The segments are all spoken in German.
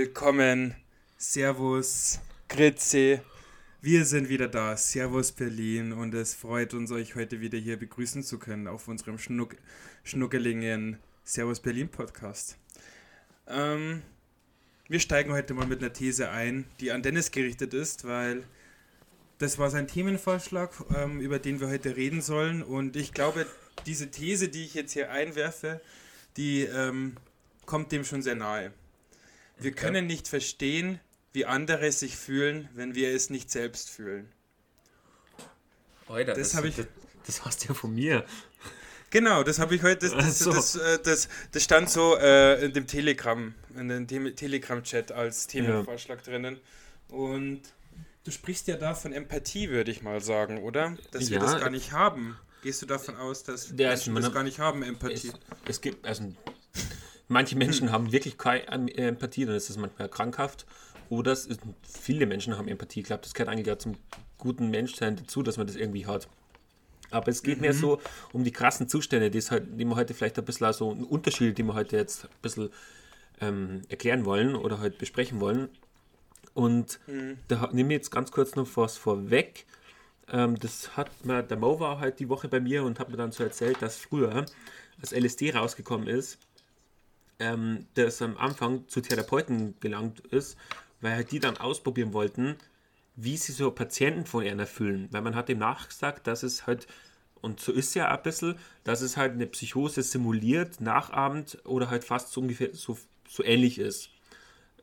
willkommen. Servus, Grüezi. Wir sind wieder da. Servus Berlin und es freut uns, euch heute wieder hier begrüßen zu können auf unserem Schnuck schnuckeligen Servus Berlin Podcast. Ähm, wir steigen heute mal mit einer These ein, die an Dennis gerichtet ist, weil das war sein Themenvorschlag, ähm, über den wir heute reden sollen. Und ich glaube, diese These, die ich jetzt hier einwerfe, die ähm, kommt dem schon sehr nahe. Wir können nicht verstehen, wie andere sich fühlen, wenn wir es nicht selbst fühlen. Alter, das, das, ich, das, das hast du ja von mir. Genau, das habe ich heute, das, das, äh, das, das, stand so äh, in dem Telegram, in dem Telegram-Chat als Themenvorschlag ja. drinnen. Und du sprichst ja da von Empathie, würde ich mal sagen, oder? Dass ja, wir das gar nicht haben. Gehst du davon aus, dass wir das gar nicht haben, Empathie? Es, es gibt, also manche Menschen haben wirklich keine Empathie, dann ist das manchmal krankhaft. Oder es ist, viele Menschen haben Empathie. Ich glaube, das gehört eigentlich ja zum guten Menschsein dazu, dass man das irgendwie hat. Aber es geht mhm. mehr so um die krassen Zustände, die, halt, die wir heute vielleicht ein bisschen so ein Unterschied, die wir heute jetzt ein bisschen ähm, erklären wollen oder heute besprechen wollen. Und mhm. da nehme ich jetzt ganz kurz noch was vorweg. Ähm, das hat mir, der Mo war halt die Woche bei mir und hat mir dann so erzählt, dass früher, als LSD rausgekommen ist, ähm, das am Anfang zu Therapeuten gelangt ist, weil halt die dann ausprobieren wollten, wie sie so Patienten von ihnen erfüllen. Weil man hat dem nachgesagt, dass es halt, und so ist ja ein bisschen, dass es halt eine Psychose simuliert, nachahmt oder halt fast so ungefähr so, so ähnlich ist.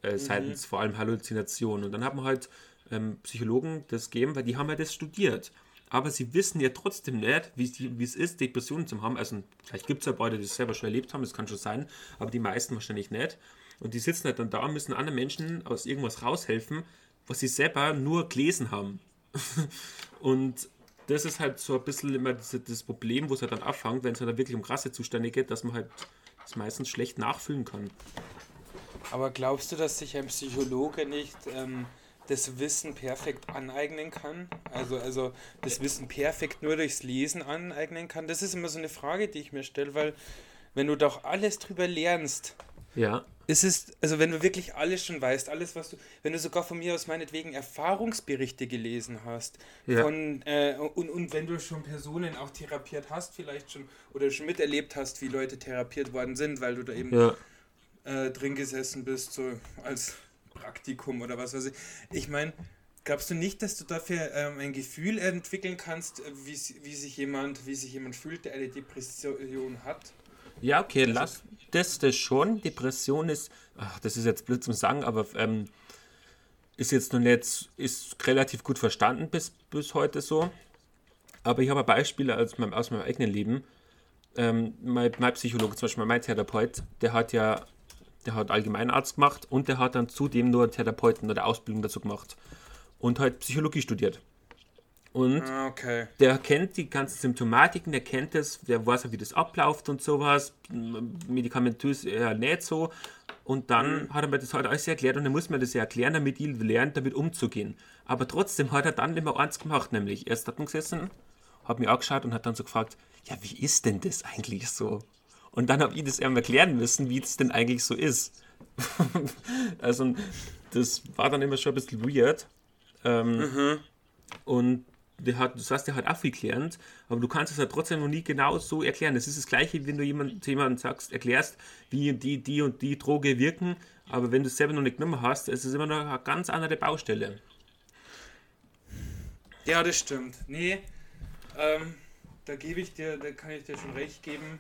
Äh, mhm. Seitens vor allem Halluzinationen. Und dann hat man halt ähm, Psychologen das gegeben, weil die haben ja das studiert. Aber sie wissen ja trotzdem nicht, wie es ist, Depressionen zu haben. Also, vielleicht gibt es ja beide, die es selber schon erlebt haben, das kann schon sein, aber die meisten wahrscheinlich nicht. Und die sitzen halt dann da und müssen anderen Menschen aus irgendwas raushelfen, was sie selber nur gelesen haben. und das ist halt so ein bisschen immer das, das Problem, wo es halt dann abfängt, wenn es halt dann wirklich um krasse Zustände geht, dass man halt das meistens schlecht nachfühlen kann. Aber glaubst du, dass sich ein Psychologe nicht ähm, das Wissen perfekt aneignen kann? Also, also das Wissen perfekt nur durchs Lesen aneignen kann? Das ist immer so eine Frage, die ich mir stelle, weil wenn du doch alles drüber lernst, ja es ist, also wenn du wirklich alles schon weißt, alles, was du, wenn du sogar von mir aus meinetwegen Erfahrungsberichte gelesen hast, ja. von, äh, und, und wenn du schon Personen auch therapiert hast, vielleicht schon, oder schon miterlebt hast, wie Leute therapiert worden sind, weil du da eben ja. äh, drin gesessen bist, so als Praktikum oder was weiß ich. Ich meine, glaubst du nicht, dass du dafür ähm, ein Gefühl entwickeln kannst, wie, wie, sich jemand, wie sich jemand fühlt, der eine Depression hat? Ja, okay, also, lass das, das schon. Depression ist, ach, das ist jetzt blöd zum Sagen, aber ähm, ist jetzt noch nicht, ist relativ gut verstanden bis, bis heute so. Aber ich habe Beispiele aus meinem, aus meinem eigenen Leben. Ähm, mein, mein Psychologe, zum Beispiel mein Therapeut, der hat ja, der hat Allgemeinarzt gemacht und der hat dann zudem nur Therapeuten oder Ausbildung dazu gemacht und halt Psychologie studiert. Und ah, okay. der kennt die ganzen Symptomatiken, der kennt das, der weiß ja, wie das abläuft und sowas. Medikamentös eher nicht so. Und dann mhm. hat er mir das halt alles erklärt und dann muss man das ja erklären, damit ich lerne, damit umzugehen. Aber trotzdem hat er dann immer eins gemacht, nämlich erst hat man gesessen, hat mir angeschaut und hat dann so gefragt, ja, wie ist denn das eigentlich so? Und dann habe ich das ihm erklären müssen, wie es denn eigentlich so ist. also das war dann immer schon ein bisschen weird. Ähm, mhm. Und der hat, das hast du halt aufgeklärt, aber du kannst es halt trotzdem noch nie genau so erklären. Das ist das Gleiche, wenn du jemand, jemandem sagst, erklärst, wie die, die und die Droge wirken, aber wenn du es selber noch nicht genommen hast, ist es immer noch eine ganz andere Baustelle. Ja, das stimmt. Nee, ähm, da gebe ich dir, da kann ich dir schon recht geben.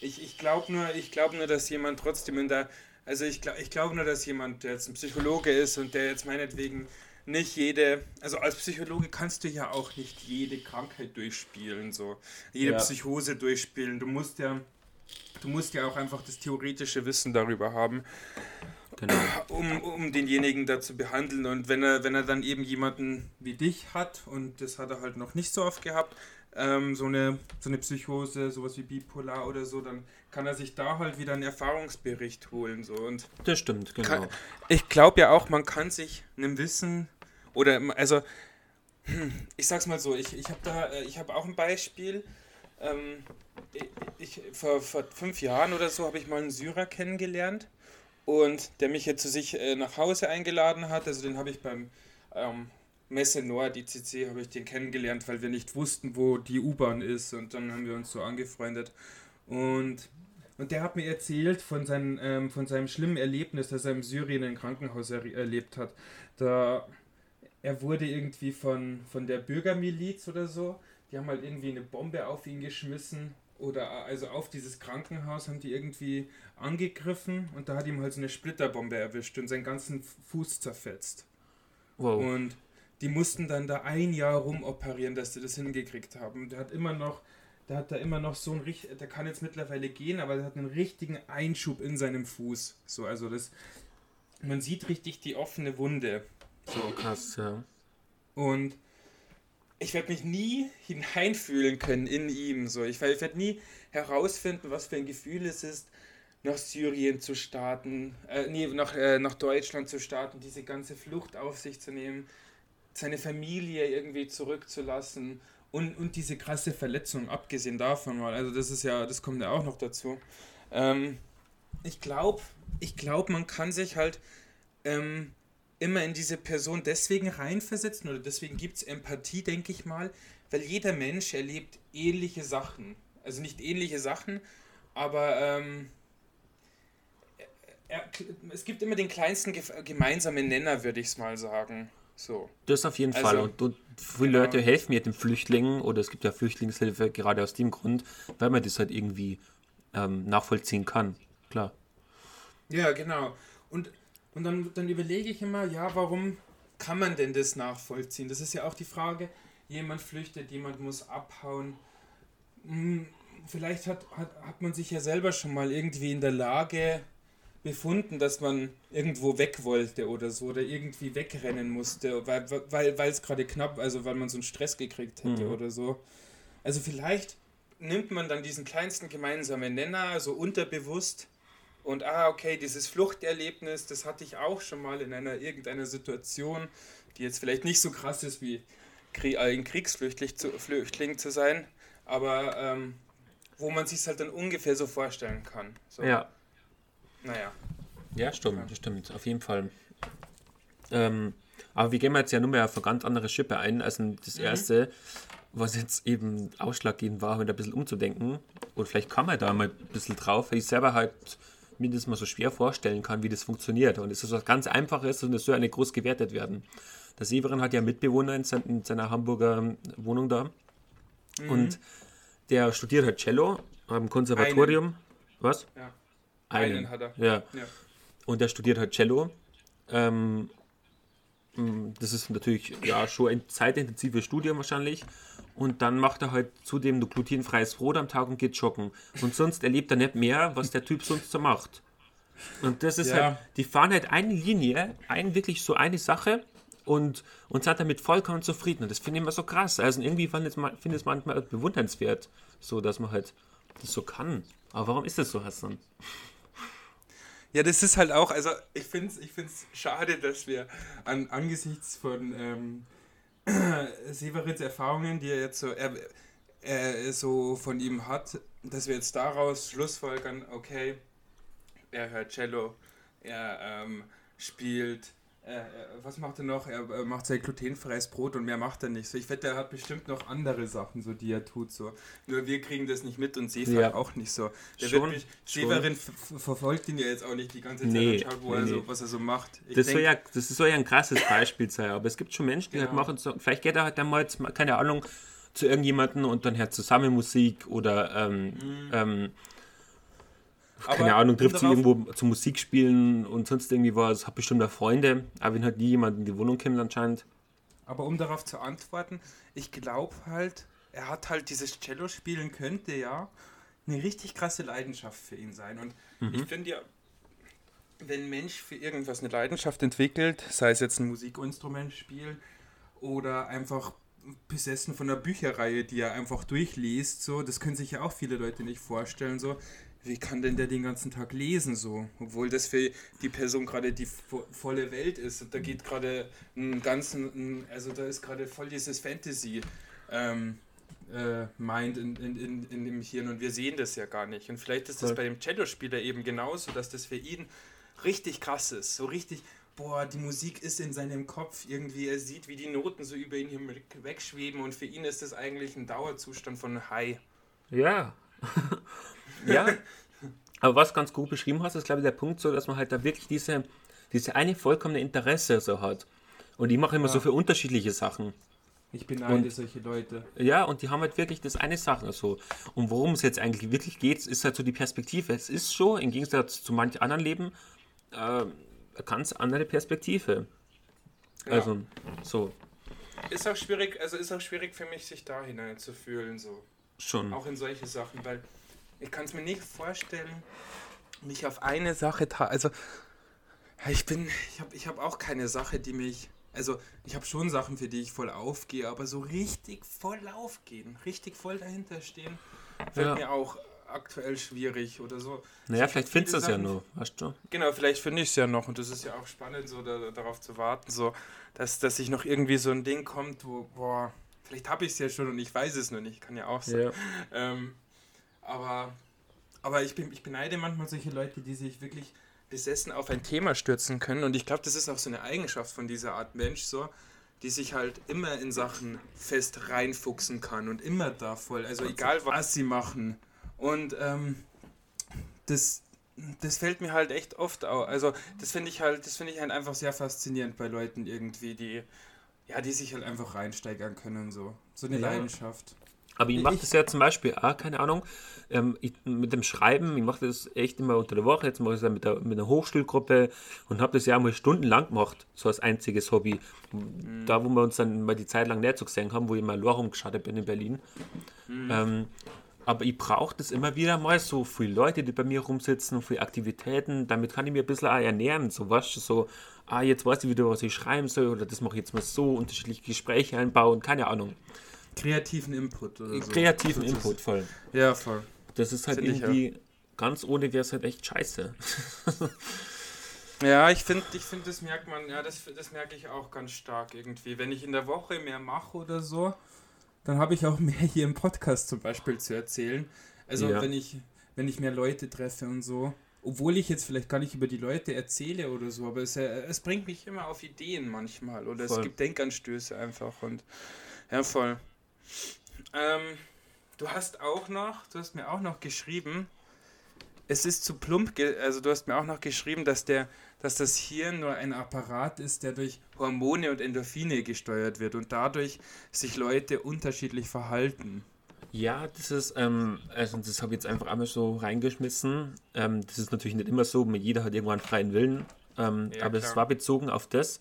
Ich, ich glaube nur, ich nur, dass jemand trotzdem in der, also ich glaube ich glaub nur, dass jemand, der jetzt ein Psychologe ist und der jetzt meinetwegen nicht jede, also als Psychologe kannst du ja auch nicht jede Krankheit durchspielen, so jede ja. Psychose durchspielen. Du musst ja, du musst ja auch einfach das theoretische Wissen darüber haben. Genau. Um, um denjenigen da zu behandeln. Und wenn er, wenn er dann eben jemanden wie dich hat, und das hat er halt noch nicht so oft gehabt, ähm, so, eine, so eine Psychose, sowas wie Bipolar oder so, dann kann er sich da halt wieder einen Erfahrungsbericht holen. So. Und das stimmt, genau. Kann, ich glaube ja auch, man kann sich einem Wissen oder, also, hm, ich sag's mal so, ich, ich habe da, äh, ich habe auch ein Beispiel. Ähm, ich, vor, vor fünf Jahren oder so habe ich mal einen Syrer kennengelernt und der mich jetzt zu sich äh, nach Hause eingeladen hat. Also den habe ich beim ähm, Messe Nord, ICC, habe ich den kennengelernt, weil wir nicht wussten, wo die U-Bahn ist und dann haben wir uns so angefreundet. Und, und der hat mir erzählt von, seinen, ähm, von seinem schlimmen Erlebnis, das er in Syrien im Krankenhaus er erlebt hat. Da er wurde irgendwie von, von der Bürgermiliz oder so, die haben halt irgendwie eine Bombe auf ihn geschmissen oder also auf dieses Krankenhaus haben die irgendwie angegriffen und da hat ihm halt so eine Splitterbombe erwischt und seinen ganzen Fuß zerfetzt. Wow. Und die mussten dann da ein Jahr rumoperieren, dass sie das hingekriegt haben. Der hat immer noch, der hat da immer noch so ein richtig, der kann jetzt mittlerweile gehen, aber der hat einen richtigen Einschub in seinem Fuß. So, also das, man sieht richtig die offene Wunde. So krass, ja. Und ich werde mich nie hineinfühlen können in ihm. So. Ich, ich werde nie herausfinden, was für ein Gefühl es ist, nach Syrien zu starten, äh, nee, nach, äh, nach Deutschland zu starten, diese ganze Flucht auf sich zu nehmen, seine Familie irgendwie zurückzulassen und, und diese krasse Verletzung, abgesehen davon mal. Also das ist ja, das kommt ja auch noch dazu. Ähm, ich glaube, ich glaube, man kann sich halt ähm, immer in diese Person deswegen reinversetzen oder deswegen gibt es Empathie, denke ich mal, weil jeder Mensch erlebt ähnliche Sachen. Also nicht ähnliche Sachen, aber ähm, er, es gibt immer den kleinsten gemeinsamen Nenner, würde ich es mal sagen. So. Das auf jeden also, Fall. Und, und viele genau. Leute helfen mir den Flüchtlingen oder es gibt ja Flüchtlingshilfe gerade aus dem Grund, weil man das halt irgendwie ähm, nachvollziehen kann. Klar. Ja, genau. Und und dann, dann überlege ich immer, ja, warum kann man denn das nachvollziehen? Das ist ja auch die Frage, jemand flüchtet, jemand muss abhauen. Hm, vielleicht hat, hat, hat man sich ja selber schon mal irgendwie in der Lage befunden, dass man irgendwo weg wollte oder so oder irgendwie wegrennen musste, weil es weil, gerade knapp, also weil man so einen Stress gekriegt hätte mhm. oder so. Also vielleicht nimmt man dann diesen kleinsten gemeinsamen Nenner so unterbewusst und ah, okay, dieses Fluchterlebnis, das hatte ich auch schon mal in einer irgendeiner Situation, die jetzt vielleicht nicht so krass ist wie ein Kriegsflüchtling zu, Flüchtling zu sein, aber ähm, wo man sich halt dann ungefähr so vorstellen kann. So. Ja. Naja. Ja, stimmt, ja. stimmt, auf jeden Fall. Ähm, aber wir gehen jetzt ja nur mehr auf eine ganz andere Schippe ein. Also das mhm. erste, was jetzt eben ausschlaggebend war, mit ein bisschen umzudenken. Und vielleicht kam er da mal ein bisschen drauf, weil ich selber halt mir das mal so schwer vorstellen kann, wie das funktioniert. Und es ist was ganz Einfaches und es soll ja nicht groß gewertet werden. Der Severin hat ja Mitbewohner in, seiner Hamburger Wohnung da. Mhm. Und der studiert halt Cello am Konservatorium. Einen. Was? Ja. Einen. Einen hat er. Ja. ja. Und der studiert halt Cello. Ähm, das ist natürlich ja schon ein zeitintensives Studium wahrscheinlich. Und dann macht er halt zudem nur glutenfreies Brot am Tag und geht joggen. Und sonst erlebt er nicht mehr, was der Typ sonst so macht. Und das ist ja. halt, die fahren halt eine Linie, ein, wirklich so eine Sache und, und sind damit vollkommen zufrieden. Und das finde ich immer so krass. Also irgendwie finde ich es manchmal bewundernswert, so dass man halt das so kann. Aber warum ist das so, Hassan? Ja, das ist halt auch, also ich finde es ich find's schade, dass wir an, angesichts von ähm, Severins Erfahrungen, die er jetzt so, er, er so von ihm hat, dass wir jetzt daraus schlussfolgern, okay, er hört Cello, er ähm, spielt äh, was macht er noch? Er äh, macht sein glutenfreies Brot und mehr macht er nicht. So, ich wette, er hat bestimmt noch andere Sachen, so die er tut. So. Nur wir kriegen das nicht mit und Severin ja. auch nicht so. Der schon, wird Severin verfolgt ihn ja jetzt auch nicht die ganze Zeit nee, schaut, wo nee, er so, was er so macht. Ich das, denk, soll ja, das soll ja ein krasses Beispiel sein, aber es gibt schon Menschen, die halt genau. halt machen so, vielleicht geht er halt dann mal, jetzt, keine Ahnung, zu irgendjemandem und dann hört zusammen Musik oder ähm, mhm. ähm, keine aber Ahnung, trifft sie irgendwo zum Musikspielen und sonst irgendwie was, hat bestimmt auch Freunde, aber wenn halt nie jemand in die Wohnung kommt anscheinend. Aber um darauf zu antworten, ich glaube halt, er hat halt dieses Cello spielen könnte ja eine richtig krasse Leidenschaft für ihn sein. Und mhm. ich finde ja, wenn ein Mensch für irgendwas eine Leidenschaft entwickelt, sei es jetzt ein Musikinstrument spielen oder einfach besessen von einer Bücherreihe, die er einfach durchliest, so, das können sich ja auch viele Leute nicht vorstellen, so, wie kann denn der den ganzen Tag lesen so? Obwohl das für die Person gerade die vo volle Welt ist. Und da geht gerade ein ganzen, also da ist gerade voll dieses Fantasy ähm, äh, Mind in, in, in, in dem Hirn und wir sehen das ja gar nicht. Und vielleicht ist das bei dem Cello-Spieler eben genauso, dass das für ihn richtig krass ist. So richtig, boah, die Musik ist in seinem Kopf irgendwie, er sieht, wie die Noten so über ihn wegschweben und für ihn ist das eigentlich ein Dauerzustand von High. Ja. Ja. Aber was ganz gut beschrieben hast, ist glaube ich der Punkt so, dass man halt da wirklich diese, diese eine vollkommene Interesse so hat. Und die machen immer ja. so für unterschiedliche Sachen. Ich beneide solche Leute. Ja, und die haben halt wirklich das eine Sache so. Und worum es jetzt eigentlich wirklich geht, ist halt so die Perspektive. Es ist schon, im Gegensatz zu manch anderen Leben, äh, eine ganz andere Perspektive. Ja. Also, so. Ist auch schwierig, also ist auch schwierig für mich, sich da hineinzufühlen, so. Schon. Auch in solche Sachen, weil ich kann es mir nicht vorstellen, mich auf eine Sache, also ich bin, ich habe ich hab auch keine Sache, die mich also ich habe schon Sachen, für die ich voll aufgehe, aber so richtig voll aufgehen, richtig voll dahinter stehen, fällt ja. mir auch aktuell schwierig oder so. Naja, vielleicht findest du es ja nur, weißt du? Genau, vielleicht finde ich es ja noch und das ist ja auch spannend, so da, darauf zu warten, so dass, dass sich noch irgendwie so ein Ding kommt, wo, boah, vielleicht habe ich es ja schon und ich weiß es nur nicht, kann ja auch sein. Ja. Ähm, aber aber ich, bin, ich beneide manchmal solche Leute, die sich wirklich besessen auf ein Thema stürzen können. Und ich glaube, das ist auch so eine Eigenschaft von dieser Art Mensch, so, die sich halt immer in Sachen fest reinfuchsen kann und immer da voll, also egal was sie machen. Und ähm, das, das fällt mir halt echt oft auf. Also das finde ich halt, das finde ich halt einfach sehr faszinierend bei Leuten irgendwie, die ja, die sich halt einfach reinsteigern können so. So eine ja. Leidenschaft. Aber ich mache das ja zum Beispiel auch, keine Ahnung, ähm, ich, mit dem Schreiben, ich mache das echt immer unter der Woche, jetzt mache ich es ja mit, der, mit einer Hochschulgruppe und habe das ja mal stundenlang gemacht, so als einziges Hobby. Mhm. Da, wo wir uns dann mal die Zeit lang nicht so gesehen haben, wo ich mal rumgeschaut bin in Berlin. Mhm. Ähm, aber ich brauche das immer wieder mal, so viele Leute, die bei mir rumsitzen, viele Aktivitäten, damit kann ich mir ein bisschen auch ernähren, so was, so, ah, jetzt weiß ich wieder, was ich schreiben soll, oder das mache ich jetzt mal so, unterschiedliche Gespräche einbauen, keine Ahnung kreativen Input oder so. Kreativen das Input, voll. Ja, voll. Das ist halt irgendwie, ja. ganz ohne wäre es halt echt scheiße. ja, ich finde, ich find, das merkt man, ja, das, das merke ich auch ganz stark irgendwie. Wenn ich in der Woche mehr mache oder so, dann habe ich auch mehr hier im Podcast zum Beispiel zu erzählen. Also ja. wenn ich, wenn ich mehr Leute treffe und so, obwohl ich jetzt vielleicht gar nicht über die Leute erzähle oder so, aber es, es bringt mich immer auf Ideen manchmal oder voll. es gibt Denkanstöße einfach und ja, voll. Ähm, du hast auch noch, du hast mir auch noch geschrieben, es ist zu plump, also du hast mir auch noch geschrieben, dass der, dass das Hirn nur ein Apparat ist, der durch Hormone und Endorphine gesteuert wird und dadurch sich Leute unterschiedlich verhalten. Ja, das ist, ähm, also das habe ich jetzt einfach einmal so reingeschmissen. Ähm, das ist natürlich nicht immer so, jeder hat irgendwann freien Willen. Ähm, ja, aber es war bezogen auf das,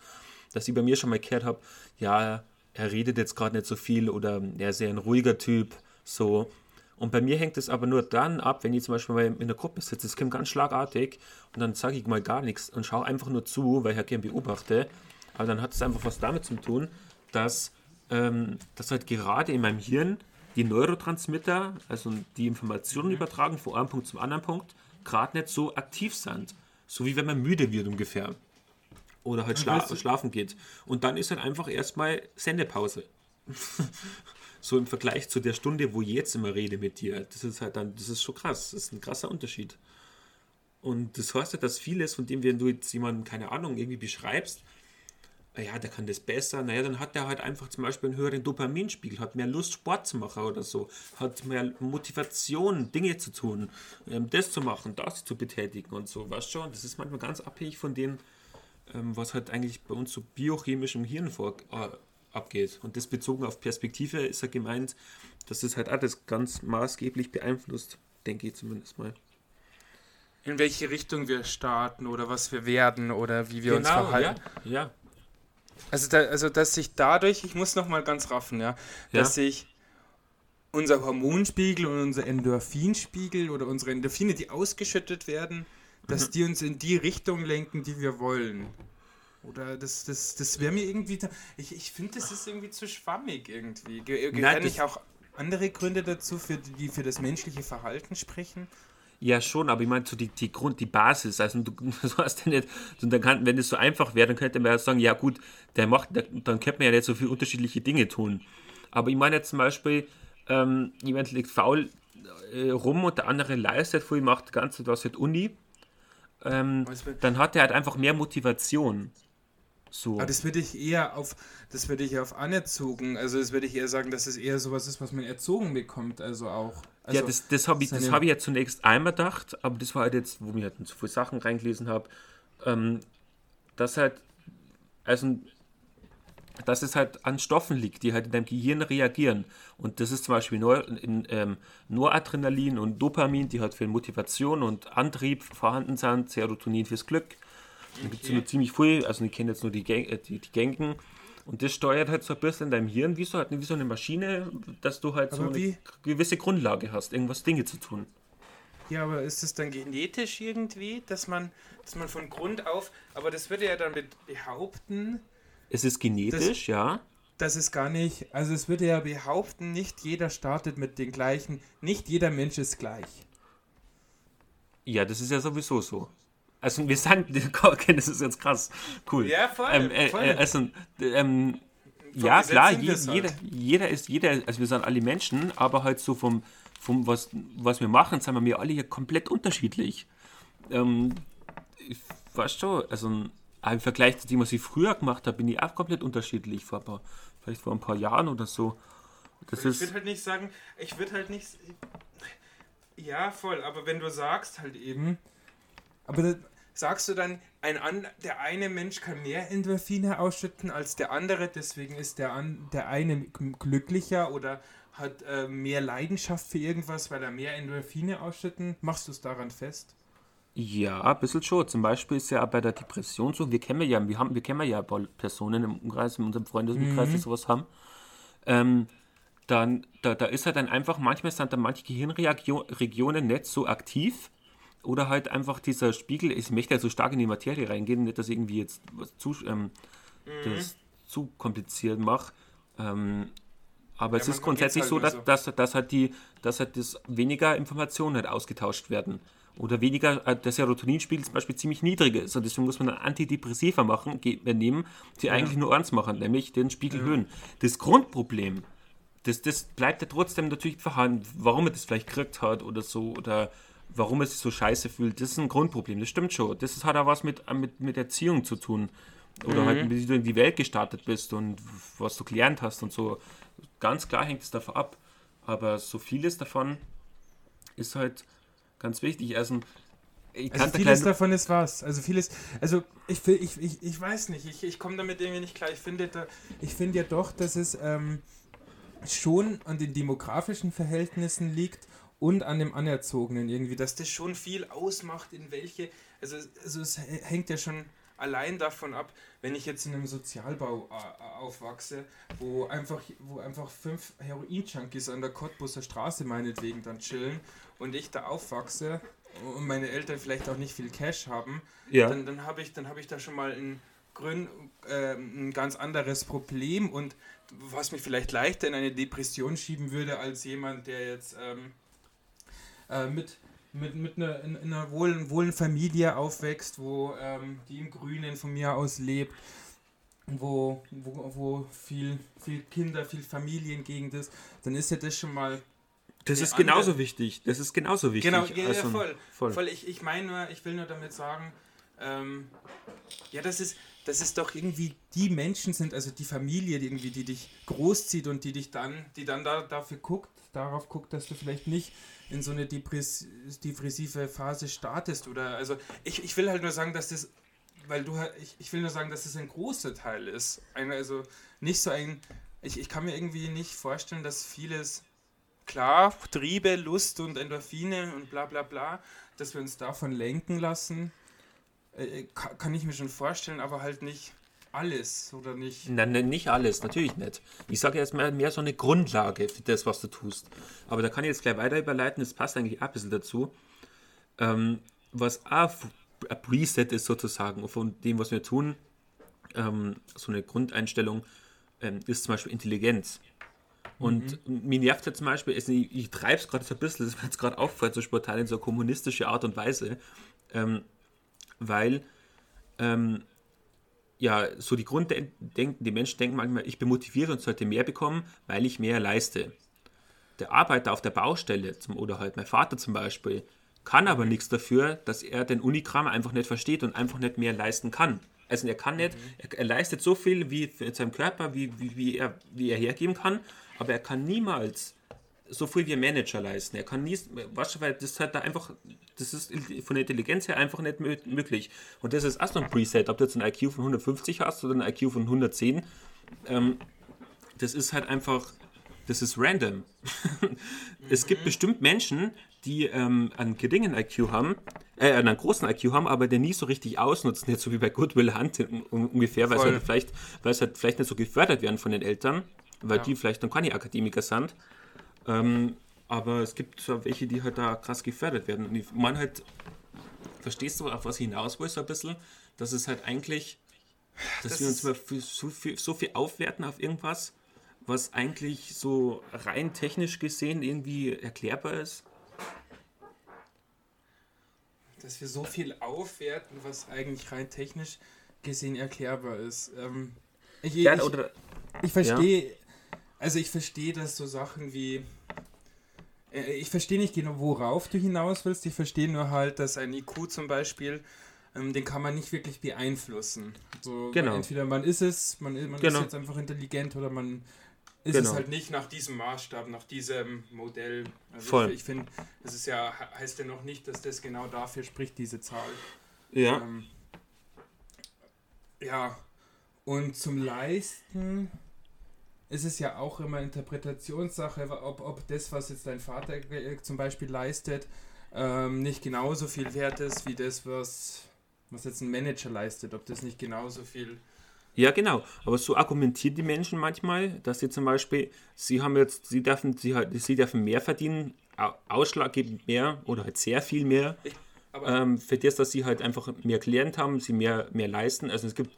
dass ich bei mir schon mal gehört habe, ja, er redet jetzt gerade nicht so viel oder er ist eher ein ruhiger Typ, so. Und bei mir hängt es aber nur dann ab, wenn ich zum Beispiel mal in der Gruppe sitze, es kommt ganz schlagartig und dann sage ich mal gar nichts und schaue einfach nur zu, weil ich ja halt gerne beobachte. Aber dann hat es einfach was damit zu tun, dass, ähm, dass halt gerade in meinem Hirn die Neurotransmitter, also die Informationen mhm. übertragen von einem Punkt zum anderen Punkt, gerade nicht so aktiv sind. So wie wenn man müde wird ungefähr oder halt schla schlafen geht. Und dann ist halt einfach erstmal Sendepause. so im Vergleich zu der Stunde, wo ich jetzt immer rede mit dir. Das ist halt dann, das ist schon krass. Das ist ein krasser Unterschied. Und das heißt halt, dass vieles, von dem, wenn du jetzt jemanden, keine Ahnung, irgendwie beschreibst, ja, der kann das besser, naja, dann hat der halt einfach zum Beispiel einen höheren Dopaminspiegel, hat mehr Lust, Sport zu machen oder so, hat mehr Motivation, Dinge zu tun, ähm, das zu machen, das zu betätigen und so, weißt schon, das ist manchmal ganz abhängig von den ähm, was halt eigentlich bei uns so biochemisch im Hirn vor, äh, abgeht. Und das bezogen auf Perspektive ist ja gemeint, dass das halt alles ganz maßgeblich beeinflusst, denke ich zumindest mal. In welche Richtung wir starten oder was wir werden oder wie wir genau, uns verhalten. Ja, ja. Also, da, also, dass sich dadurch, ich muss nochmal ganz raffen, ja, dass sich unser Hormonspiegel und unser Endorphinspiegel oder unsere Endorphine, die ausgeschüttet werden, dass mhm. die uns in die Richtung lenken, die wir wollen. Oder das, das, das wäre mir irgendwie. Ich, ich finde, das ist irgendwie zu schwammig irgendwie. Gehören nicht auch andere Gründe dazu, für die für das menschliche Verhalten sprechen? Ja, schon, aber ich meine, so die, die Grund, die Basis, also du, du hast ja nicht, dann kann, wenn es so einfach wäre, dann könnte man ja sagen, ja gut, der macht, dann könnte man ja nicht so viele unterschiedliche Dinge tun. Aber ich meine jetzt zum Beispiel, ähm, jemand liegt faul äh, rum und der andere leistet, vorhin macht ganz was mit Uni ähm, dann hat er halt einfach mehr Motivation. So. Aber das würde ich eher auf, das würde ich auf anerzogen, also das würde ich eher sagen, dass es eher sowas ist, was man erzogen bekommt, also auch. Also ja, das, das habe ich, hab ich ja zunächst einmal gedacht, aber das war halt jetzt, wo ich halt zu viele Sachen reingelesen habe, ähm, dass halt, also dass es halt an Stoffen liegt, die halt in deinem Gehirn reagieren. Und das ist zum Beispiel Nor in, ähm, Noradrenalin und Dopamin, die halt für Motivation und Antrieb vorhanden sind, Serotonin fürs Glück. Da gibt es nur ziemlich viel, also ich kenne jetzt nur die, Gang, äh, die, die Gängen. Und das steuert halt so ein bisschen in deinem Hirn, wie so, halt, wie so eine Maschine, dass du halt aber so eine wie? gewisse Grundlage hast, irgendwas Dinge zu tun. Ja, aber ist es dann genetisch irgendwie, dass man, dass man von Grund auf, aber das würde ja dann behaupten, es ist genetisch, das, ja. Das ist gar nicht, also es würde ja behaupten, nicht jeder startet mit den gleichen, nicht jeder Mensch ist gleich. Ja, das ist ja sowieso so. Also wir sagen, okay, das ist jetzt krass, cool. Ja, voll. Ähm, äh, voll. Äh, also, ähm, ja, klar, je, halt. jeder, jeder ist, jeder, also wir sind alle Menschen, aber halt so vom, vom was, was wir machen, sind wir alle hier komplett unterschiedlich. Ähm, weißt du, also aber im Vergleich zu dem, was ich früher gemacht habe, bin ich auch komplett unterschiedlich. Vor ein paar, vielleicht vor ein paar Jahren oder so. Das ich würde halt nicht sagen, ich würde halt nicht. Ja, voll, aber wenn du sagst halt eben. Aber sagst du dann, ein an, der eine Mensch kann mehr Endorphine ausschütten als der andere, deswegen ist der, an, der eine glücklicher oder hat äh, mehr Leidenschaft für irgendwas, weil er mehr Endorphine ausschütten? Machst du es daran fest? Ja, ein bisschen schon. Zum Beispiel ist ja auch bei der Depression so, wir kennen ja, wir haben, wir kennen ja Personen im Umkreis, in unserem Freundesumkreis, mhm. die sowas haben. Ähm, dann, da, da ist halt dann einfach, manchmal sind dann manche Gehirnregionen nicht so aktiv oder halt einfach dieser Spiegel, ich möchte ja so stark in die Materie reingehen, nicht, dass ich irgendwie jetzt was zu, ähm, mhm. das zu kompliziert mache. Ähm, aber ja, es ist grundsätzlich halt so, dass, so. Dass, dass, halt die, dass halt das weniger Informationen halt ausgetauscht werden oder weniger, äh, der Serotoninspiegel zum Beispiel ziemlich niedrig ist. Und deswegen muss man Antidepressiva machen, nehmen, die ja. eigentlich nur eins machen, nämlich den Spiegel ja. erhöhen. Das Grundproblem, das, das bleibt ja trotzdem natürlich vorhanden, warum er das vielleicht gekriegt hat oder so, oder warum er sich so scheiße fühlt, das ist ein Grundproblem, das stimmt schon. Das hat auch was mit, äh, mit, mit Erziehung zu tun. Oder mhm. halt, wie du in die Welt gestartet bist und was du gelernt hast und so. Ganz klar hängt es davon ab. Aber so vieles davon ist halt Ganz wichtig. Also, also vieles davon ist was. Also vieles, also ich, ich, ich, ich weiß nicht, ich, ich komme damit irgendwie nicht klar. Ich finde, da, ich finde ja doch, dass es ähm, schon an den demografischen Verhältnissen liegt und an dem Anerzogenen irgendwie, dass das schon viel ausmacht, in welche, also, also es hängt ja schon allein davon ab, wenn ich jetzt in einem Sozialbau äh, aufwachse, wo einfach, wo einfach fünf Heroin-Junkies an der Cottbuser Straße meinetwegen dann chillen und ich da aufwachse und meine Eltern vielleicht auch nicht viel Cash haben, ja. dann, dann habe ich, hab ich da schon mal ein, Grün, äh, ein ganz anderes Problem und was mich vielleicht leichter in eine Depression schieben würde als jemand, der jetzt ähm, äh, mit mit, mit einer, in, in einer wohlen, wohlen Familie aufwächst, wo ähm, die im Grünen von mir aus lebt, wo, wo, wo viel, viel Kinder, viel Familiengegend ist, dann ist ja das schon mal. Das ist genauso andere. wichtig. Das ist genauso wichtig. Genau, ja, also, voll. voll. voll. Ich, ich meine nur, ich will nur damit sagen, ähm, ja, das ist, dass es doch irgendwie die Menschen sind, also die Familie, die irgendwie, die dich großzieht und die dich dann, die dann da, dafür guckt, darauf guckt, dass du vielleicht nicht in so eine depress depressive Phase startest oder also ich, ich will halt nur sagen, dass das weil du ich, ich will nur sagen, dass das ein großer Teil ist. Ein, also nicht so ein ich, ich kann mir irgendwie nicht vorstellen, dass vieles klar, Triebe, Lust und Endorphine und bla bla bla, dass wir uns davon lenken lassen. Äh, kann ich mir schon vorstellen, aber halt nicht alles, oder nicht? Nein, nein, nicht alles, natürlich nicht. Ich sage jetzt mehr, mehr so eine Grundlage für das, was du tust. Aber da kann ich jetzt gleich weiter überleiten, das passt eigentlich auch ein bisschen dazu. Ähm, was auch ein Preset ist sozusagen von dem, was wir tun, ähm, so eine Grundeinstellung, ähm, ist zum Beispiel Intelligenz. Und mhm. mir nervt ja zum Beispiel, also ich, ich treibe es gerade so ein bisschen, das wird jetzt gerade auffällt, so spontan in so kommunistische Art und Weise, ähm, weil ähm, ja, so die Grunddenken, die Menschen denken manchmal, ich bin motiviert und sollte mehr bekommen, weil ich mehr leiste. Der Arbeiter auf der Baustelle zum, oder halt mein Vater zum Beispiel, kann aber nichts dafür, dass er den Unikram einfach nicht versteht und einfach nicht mehr leisten kann. Also er kann nicht, mhm. er, er, leistet so viel wie in seinem Körper, wie, wie, wie, er, wie er hergeben kann, aber er kann niemals so viel wie ein Manager leisten. Er kann nie, weißt du, weil das hat da einfach, das ist von der Intelligenz her einfach nicht möglich. Und das ist erst noch ein Preset, ob du jetzt ein IQ von 150 hast oder ein IQ von 110. Ähm, das ist halt einfach, das ist random. es gibt bestimmt Menschen, die ähm, einen geringen IQ haben, äh, einen großen IQ haben, aber den nie so richtig ausnutzen, jetzt so wie bei Goodwill Hunting ungefähr, weil es halt vielleicht, weil es halt vielleicht nicht so gefördert werden von den Eltern, weil ja. die vielleicht noch keine Akademiker sind. Ähm, aber es gibt welche, die halt da krass gefördert werden. Und ich meine halt, verstehst du, auf was hinaus will, so ein bisschen, dass es halt eigentlich, dass das wir uns so viel, so viel aufwerten auf irgendwas, was eigentlich so rein technisch gesehen irgendwie erklärbar ist. Dass wir so viel aufwerten, was eigentlich rein technisch gesehen erklärbar ist. Ähm, ich, ja, ich, ich verstehe, ja. also ich verstehe, dass so Sachen wie ich verstehe nicht genau, worauf du hinaus willst. Ich verstehe nur halt, dass ein IQ zum Beispiel, ähm, den kann man nicht wirklich beeinflussen. So, genau. Entweder man ist es, man, man genau. ist jetzt einfach intelligent oder man ist genau. es halt nicht nach diesem Maßstab, nach diesem Modell. Also Voll. Ich, ich finde, es ist ja, heißt ja noch nicht, dass das genau dafür spricht, diese Zahl. Ja. Ähm, ja. Und zum Leisten ist es ja auch immer Interpretationssache, ob, ob das, was jetzt dein Vater zum Beispiel leistet, ähm, nicht genauso viel wert ist wie das, was, was jetzt ein Manager leistet, ob das nicht genauso viel ja, genau. Aber so argumentieren die Menschen manchmal, dass sie zum Beispiel, sie haben jetzt, sie dürfen, sie, sie dürfen mehr verdienen, ausschlaggebend mehr oder halt sehr viel mehr. Ich, ähm, für das, dass sie halt einfach mehr gelernt haben, sie mehr, mehr leisten. Also es gibt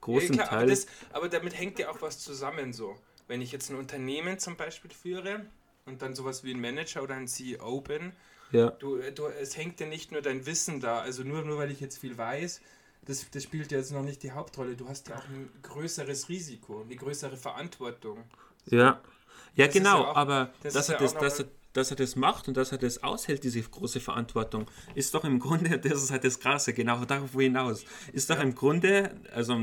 großen ja, Teil. Aber, aber, damit hängt ja auch was zusammen so. Wenn ich jetzt ein Unternehmen zum Beispiel führe und dann sowas wie ein Manager oder ein CEO bin, ja. du, du, es hängt ja nicht nur dein Wissen da, also nur, nur weil ich jetzt viel weiß, das, das spielt ja jetzt noch nicht die Hauptrolle. Du hast ja auch ein größeres Risiko, eine größere Verantwortung. Ja, ja das genau, ja auch, aber das dass, er das, dass, er, dass er das macht und dass er das aushält, diese große Verantwortung, ist doch im Grunde, das ist halt das Krasse, genau darauf hinaus, ist doch ja. im Grunde, also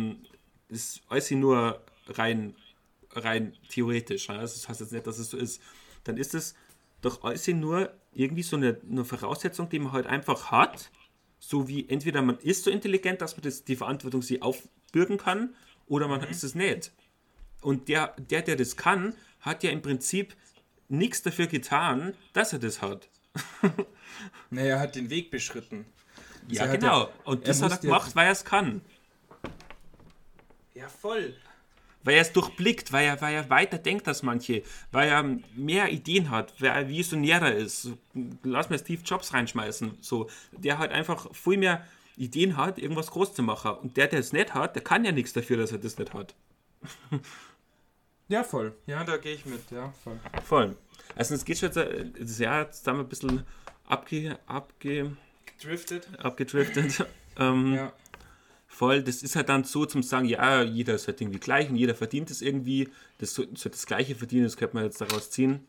ist alles nur rein, rein theoretisch, also das heißt jetzt nicht, dass es so ist, dann ist es doch alles nur irgendwie so eine, eine Voraussetzung, die man halt einfach hat, so wie entweder man ist so intelligent, dass man das, die Verantwortung sie aufbürgen kann, oder man mhm. ist es nicht. Und der, der, der das kann, hat ja im Prinzip nichts dafür getan, dass er das hat. naja, er hat den Weg beschritten. Ja, also genau. Ja, Und das hat er gemacht, weil er es kann. Ja, voll weil er es durchblickt, weil er, weil er weiter denkt als manche, weil er mehr Ideen hat, weil er visionärer ist. Lass mir Steve Jobs reinschmeißen. So, der halt einfach viel mehr Ideen hat, irgendwas groß zu machen. Und der, der es nicht hat, der kann ja nichts dafür, dass er das nicht hat. ja, voll. Ja, da gehe ich mit. Ja, voll. Voll. Also es geht schon jetzt, das Jahr jetzt haben wir ein bisschen abge, abge, Gedriftet. abgedriftet. ähm, ja voll. Das ist halt dann so zum sagen, ja, jeder ist halt irgendwie gleich und jeder verdient es irgendwie. Das soll das Gleiche verdienen, das könnte man jetzt daraus ziehen.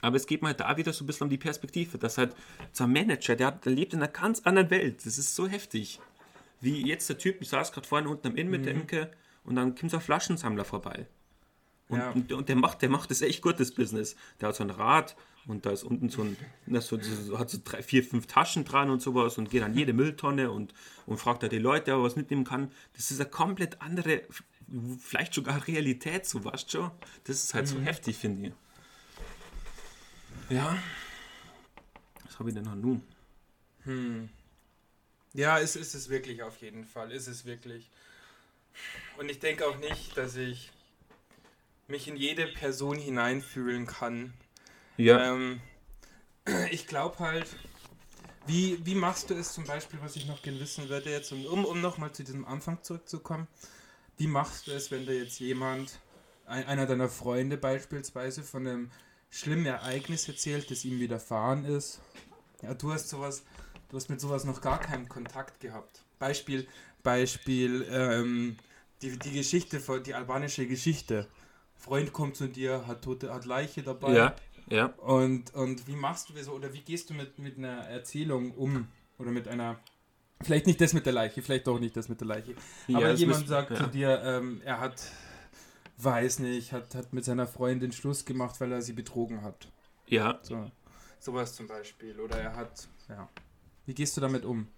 Aber es geht mal da wieder so ein bisschen um die Perspektive, dass halt so ein Manager, der, der lebt in einer ganz anderen Welt. Das ist so heftig. Wie jetzt der Typ, ich saß gerade vorne unten am Inn mit mhm. der Imke und dann kommt so ein Flaschensammler vorbei. Und, ja. und, und, der macht, der macht das echt gutes Business. Der hat so ein Rad und da ist unten so ein, so, so, hat so drei, vier, fünf Taschen dran und sowas und geht an jede Mülltonne und, und fragt da die Leute, ob er was mitnehmen kann. Das ist eine komplett andere, vielleicht sogar Realität, so weißt schon. Das ist halt mhm. so heftig, finde ich. Ja. Was habe ich denn noch nun? Hm. Ja, es ist es wirklich auf jeden Fall. Ist es wirklich. Und ich denke auch nicht, dass ich mich in jede Person hineinfühlen kann. Ja. Ähm, ich glaube halt, wie, wie machst du es zum Beispiel, was ich noch gerne wissen würde, jetzt, um, um nochmal zu diesem Anfang zurückzukommen, wie machst du es, wenn da jetzt jemand, ein, einer deiner Freunde beispielsweise, von einem schlimmen Ereignis erzählt, das ihm widerfahren ist? Ja, du hast sowas, du hast mit sowas noch gar keinen Kontakt gehabt. Beispiel, Beispiel, ähm, die, die Geschichte, die albanische Geschichte. Freund kommt zu dir, hat tote, hat Leiche dabei. Ja. Ja. Und, und wie machst du das oder wie gehst du mit, mit einer Erzählung um? Oder mit einer. Vielleicht nicht das mit der Leiche, vielleicht doch nicht das mit der Leiche. Ja, Aber jemand müsst- sagt ja. zu dir, ähm, er hat, weiß nicht, hat, hat mit seiner Freundin Schluss gemacht, weil er sie betrogen hat. Ja, So. Sowas zum Beispiel. Oder er hat. Ja. Wie gehst du damit um?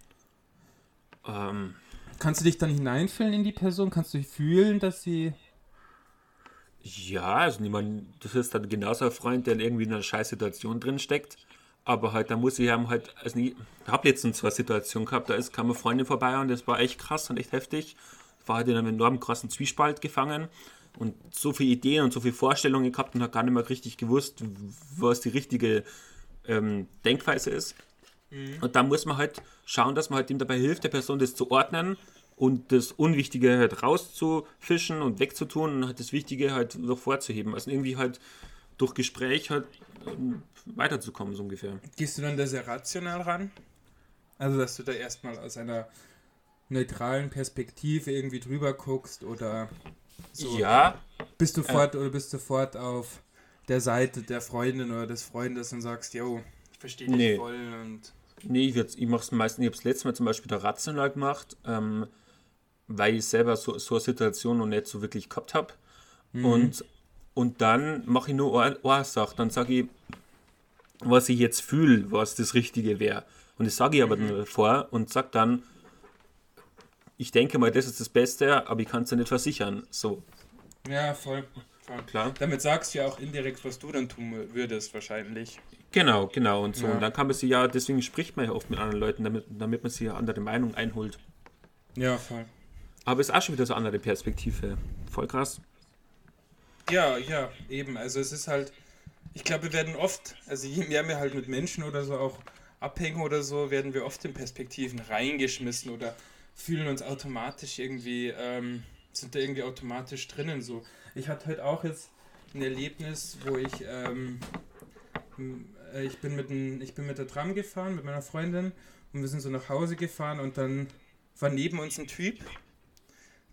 ähm, Kannst du dich dann hineinfühlen in die Person? Kannst du dich fühlen, dass sie. Ja, also niemand, das ist dann genauso ein Freund, der irgendwie in einer scheiß Situation drin steckt. Aber halt, da muss ich haben halt, also ich habe letztens zwei Situationen gehabt, da ist, kam eine Freundin vorbei und das war echt krass und echt heftig. War halt in einem enorm krassen Zwiespalt gefangen und so viele Ideen und so viele Vorstellungen gehabt und hat gar nicht mehr richtig gewusst, was die richtige ähm, Denkweise ist. Und da muss man halt schauen, dass man halt ihm dabei hilft, der Person das zu ordnen und das Unwichtige halt rauszufischen und wegzutun und halt das Wichtige halt noch vorzuheben. Also irgendwie halt durch Gespräch halt ähm, weiterzukommen, so ungefähr. Gehst du dann da sehr rational ran? Also, dass du da erstmal aus einer neutralen Perspektive irgendwie drüber guckst oder so. Ja, Bist du fort oder bist du sofort auf der Seite der Freundin oder des Freundes und sagst, yo, ich verstehe dich Nee. voll und nee, ich, ich mache es meistens, ich habe es letztes Mal zum Beispiel da rational gemacht, ähm, weil ich selber so, so eine Situation noch nicht so wirklich gehabt habe. Und, und dann mache ich nur eine, eine Sache, dann sage ich, was ich jetzt fühle, was das Richtige wäre. Und das sage ich aber dann vor und sage dann, ich denke mal, das ist das Beste, aber ich kann es ja nicht versichern. So, ja, voll. voll. klar. Damit sagst du ja auch indirekt, was du dann tun würdest, wahrscheinlich. Genau, genau und so. Ja. Und dann kann man sie ja, deswegen spricht man ja oft mit anderen Leuten, damit, damit man sie ja andere Meinung einholt. Ja, voll. Aber ist auch schon wieder so eine andere Perspektive. Voll krass. Ja, ja, eben. Also es ist halt, ich glaube, wir werden oft, also je mehr wir halt mit Menschen oder so auch abhängen oder so, werden wir oft in Perspektiven reingeschmissen oder fühlen uns automatisch irgendwie, ähm, sind da irgendwie automatisch drinnen so. Ich hatte heute auch jetzt ein Erlebnis, wo ich, ähm, äh, ich bin mit ein, ich bin mit der Tram gefahren mit meiner Freundin und wir sind so nach Hause gefahren und dann war neben uns ein Typ,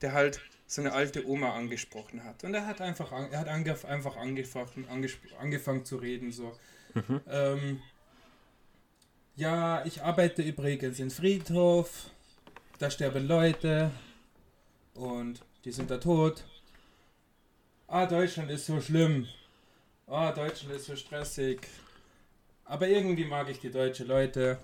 der halt so eine alte Oma angesprochen hat. Und er hat einfach, an, er hat angef einfach angefangen, angefangen zu reden, so. Ähm, ja, ich arbeite übrigens in Friedhof, da sterben Leute und die sind da tot. Ah, Deutschland ist so schlimm. Ah, Deutschland ist so stressig. Aber irgendwie mag ich die deutsche Leute.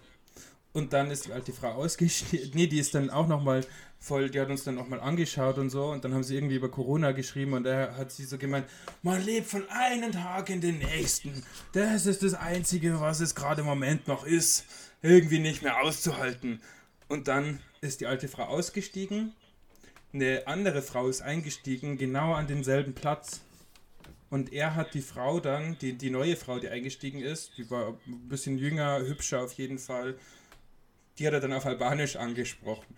Und dann ist die alte Frau ausgestiegen. Nee, die ist dann auch nochmal voll, die hat uns dann nochmal angeschaut und so. Und dann haben sie irgendwie über Corona geschrieben und da hat sie so gemeint, man lebt von einem Tag in den nächsten. Das ist das Einzige, was es gerade im Moment noch ist. Irgendwie nicht mehr auszuhalten. Und dann ist die alte Frau ausgestiegen. Eine andere Frau ist eingestiegen, genau an denselben Platz. Und er hat die Frau dann, die, die neue Frau, die eingestiegen ist, die war ein bisschen jünger, hübscher auf jeden Fall, die hat er dann auf Albanisch angesprochen.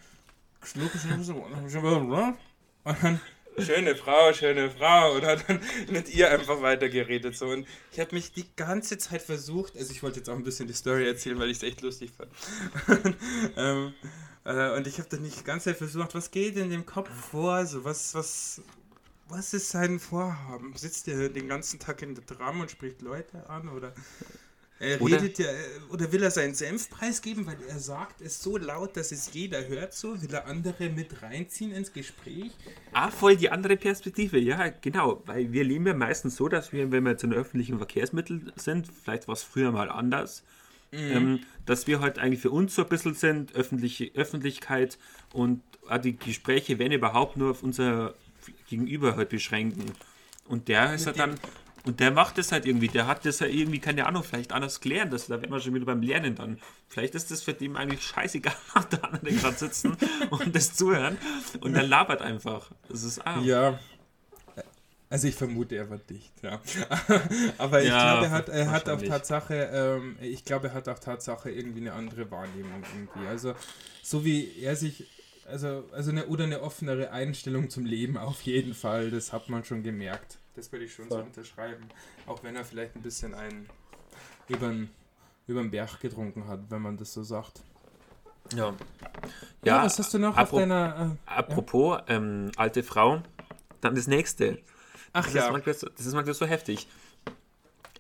Und dann, schöne Frau, schöne Frau. Und hat dann mit ihr einfach weitergeredet. So. Und ich habe mich die ganze Zeit versucht, also ich wollte jetzt auch ein bisschen die Story erzählen, weil ich es echt lustig fand. ähm, äh, und ich habe dann die ganze Zeit versucht, was geht in dem Kopf vor? So, was, was, was ist sein Vorhaben? Sitzt er den ganzen Tag in der Tram und spricht Leute an? Oder er Oder- redet ja, äh, oder will er seinen Senf preisgeben, weil er sagt es so laut, dass es jeder hört so? Will er andere mit reinziehen ins Gespräch? Ah, voll die andere Perspektive, ja, genau. Weil wir leben ja meistens so, dass wir, wenn wir jetzt in öffentlichen Verkehrsmitteln sind, vielleicht war es früher mal anders, ähm, dass wir halt eigentlich für uns so ein bisschen sind, öffentliche Öffentlichkeit und die Gespräche, wenn überhaupt, nur auf unser Gegenüber halt beschränken. Und der ist halt dann, und der macht das halt irgendwie, der hat das ja irgendwie, keine Ahnung, vielleicht anders gelernt, das, da wären wir schon wieder beim Lernen dann. Vielleicht ist das für den eigentlich scheißegal, was der andere gerade sitzen und das zuhören und der labert einfach. Das ist, ah, Ja. Also ich vermute, er war dicht, ja. Aber ich Ja, glaube, er hat, er hat auch. Tatsache, ähm, ich glaube, er hat auch Tatsache irgendwie eine andere Wahrnehmung irgendwie. Also so wie er sich, also, also eine oder eine offenere Einstellung zum Leben auf jeden Fall, das hat man schon gemerkt. Das würde ich schon so unterschreiben. Auch wenn er vielleicht ein bisschen einen übern, übern Berg getrunken hat, wenn man das so sagt. Ja. Ja, was hast du noch auf deiner... Äh, Apropos ähm, alte Frau, dann das nächste. ach Das, ja. ist manchmal so, das ist manchmal so heftig.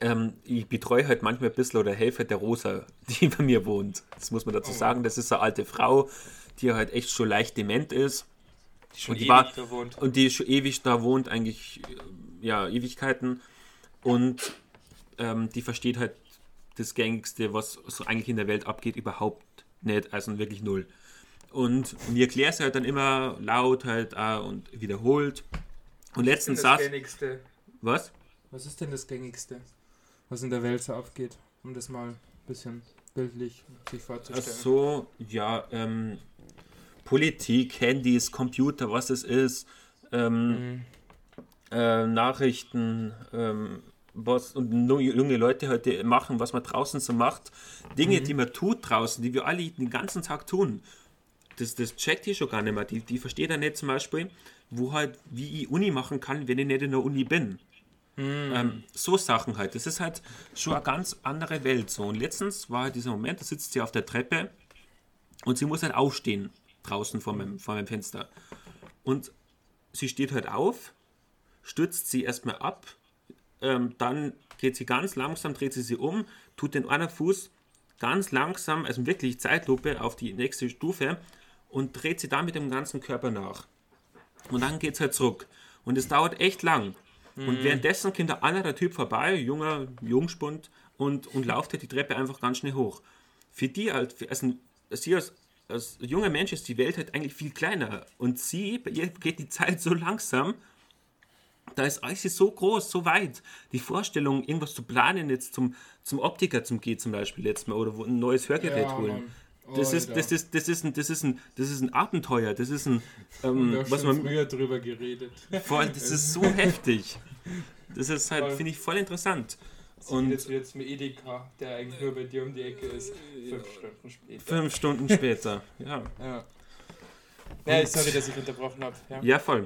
ähm, ich betreue halt manchmal ein bisschen oder helfe der Rosa, die bei mir wohnt. Das muss man dazu oh. sagen. Das ist eine alte Frau, die halt echt schon leicht dement ist. Die schon und die war, da wohnt. Und die schon ewig da wohnt, eigentlich ja, Ewigkeiten. Und ähm, die versteht halt das Gängigste, was so eigentlich in der Welt abgeht, überhaupt nicht. Also wirklich null. Und mir erklärt sie halt dann immer laut halt auch und wiederholt. Und letztens saß. Was? Was ist denn das Gängigste, was in der Welt so abgeht? Um das mal ein bisschen bildlich sich vorzustellen. Ach so, ja, ähm, Politik, Handys, Computer, was es ist, ähm, mhm. äh, Nachrichten, ähm, was und junge Leute heute machen, was man draußen so macht. Dinge, mhm. die man tut draußen, die wir alle den ganzen Tag tun. Das, das checkt die schon gar nicht mehr. Die, die versteht ja nicht zum Beispiel, wo halt, wie ich Uni machen kann, wenn ich nicht in der Uni bin. Mhm. Ähm, so Sachen halt. Das ist halt schon eine ganz andere Welt. So. Und letztens war halt dieser Moment, da sitzt sie auf der Treppe und sie muss halt aufstehen draußen vor meinem, vor meinem Fenster. Und sie steht halt auf, stützt sie erstmal ab, ähm, dann geht sie ganz langsam, dreht sie sie um, tut den einen Fuß ganz langsam, also wirklich Zeitlupe auf die nächste Stufe und dreht sie dann mit dem ganzen Körper nach. Und dann geht es halt zurück. Und es dauert echt lang. Mhm. Und währenddessen kommt ein anderer Typ vorbei, junger Jungspund, und, und lauft halt die Treppe einfach ganz schnell hoch. Für die halt, also sie als, als junger Mensch ist die Welt halt eigentlich viel kleiner. Und sie, bei ihr geht die Zeit so langsam da ist alles so groß, so weit. Die Vorstellung, irgendwas zu planen, jetzt zum, zum Optiker zum gehen zum Beispiel letztes Mal oder ein neues Hörgerät ja, holen. Das, ist, das, ist, das, ist ein, das, ist ein, das ist ein Abenteuer, das ist ein. Ähm, was man früher drüber geredet. Voll, das ist so heftig. Das ist halt, finde ich, voll interessant. Und jetzt wird es mit Edeka, der eigentlich nur bei dir um die Ecke ist, fünf Stunden später. Fünf Stunden später, ja. Ja, ja sorry, dass ich unterbrochen habe. Ja. ja, voll.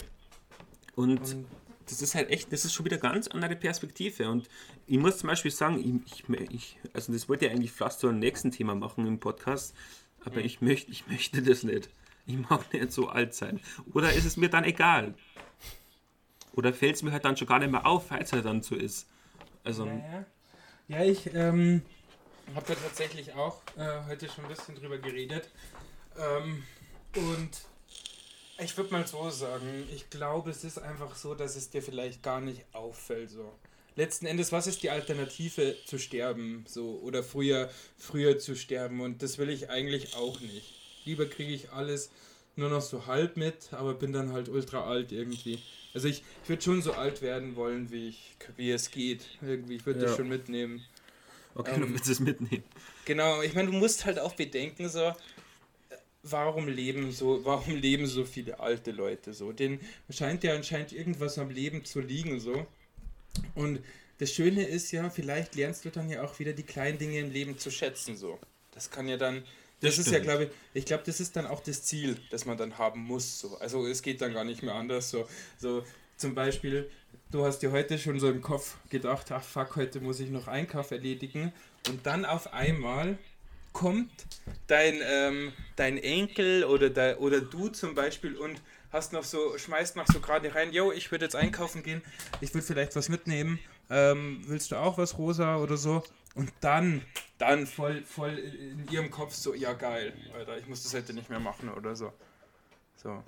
Und, Und das ist halt echt, das ist schon wieder ganz andere Perspektive. Und ich muss zum Beispiel sagen, ich, ich, also das wollte ich eigentlich fast zu einem nächsten Thema machen im Podcast, aber mhm. ich, möchte, ich möchte das nicht. Ich mag nicht so alt sein. Oder ist es mir dann egal? Oder fällt es mir halt dann schon gar nicht mehr auf, falls er dann so ist? Also. Ja, ja. ich ähm, habe da tatsächlich auch äh, heute schon ein bisschen drüber geredet. Ähm, und ich würde mal so sagen, ich glaube, es ist einfach so, dass es dir vielleicht gar nicht auffällt so. Letzten Endes, was ist die Alternative zu sterben so oder früher früher zu sterben und das will ich eigentlich auch nicht. Lieber kriege ich alles nur noch so halb mit, aber bin dann halt ultra alt irgendwie. Also ich, ich würde schon so alt werden wollen, wie ich wie es geht. Irgendwie, ich würde ja. das schon mitnehmen. Okay, ähm, du willst es mitnehmen. Genau, ich meine, du musst halt auch bedenken, so, warum leben so, warum leben so viele alte Leute so? Denen scheint ja anscheinend irgendwas am Leben zu liegen so. Und das Schöne ist ja, vielleicht lernst du dann ja auch wieder die kleinen Dinge im Leben zu schätzen so. Das kann ja dann, das, das ist ja, glaube ich, ich glaube, das ist dann auch das Ziel, das man dann haben muss. So. Also es geht dann gar nicht mehr anders. So, so zum Beispiel, du hast dir heute schon so im Kopf gedacht, ach fuck, heute muss ich noch Einkauf erledigen. Und dann auf einmal kommt dein, ähm, dein Enkel oder, de, oder du zum Beispiel und hast noch so, schmeißt noch so gerade rein, yo, ich würde jetzt einkaufen gehen, ich würde vielleicht was mitnehmen, ähm, willst du auch was rosa oder so? Und dann, dann voll, voll in ihrem Kopf so, ja geil, Alter, ich muss das heute nicht mehr machen oder so. So.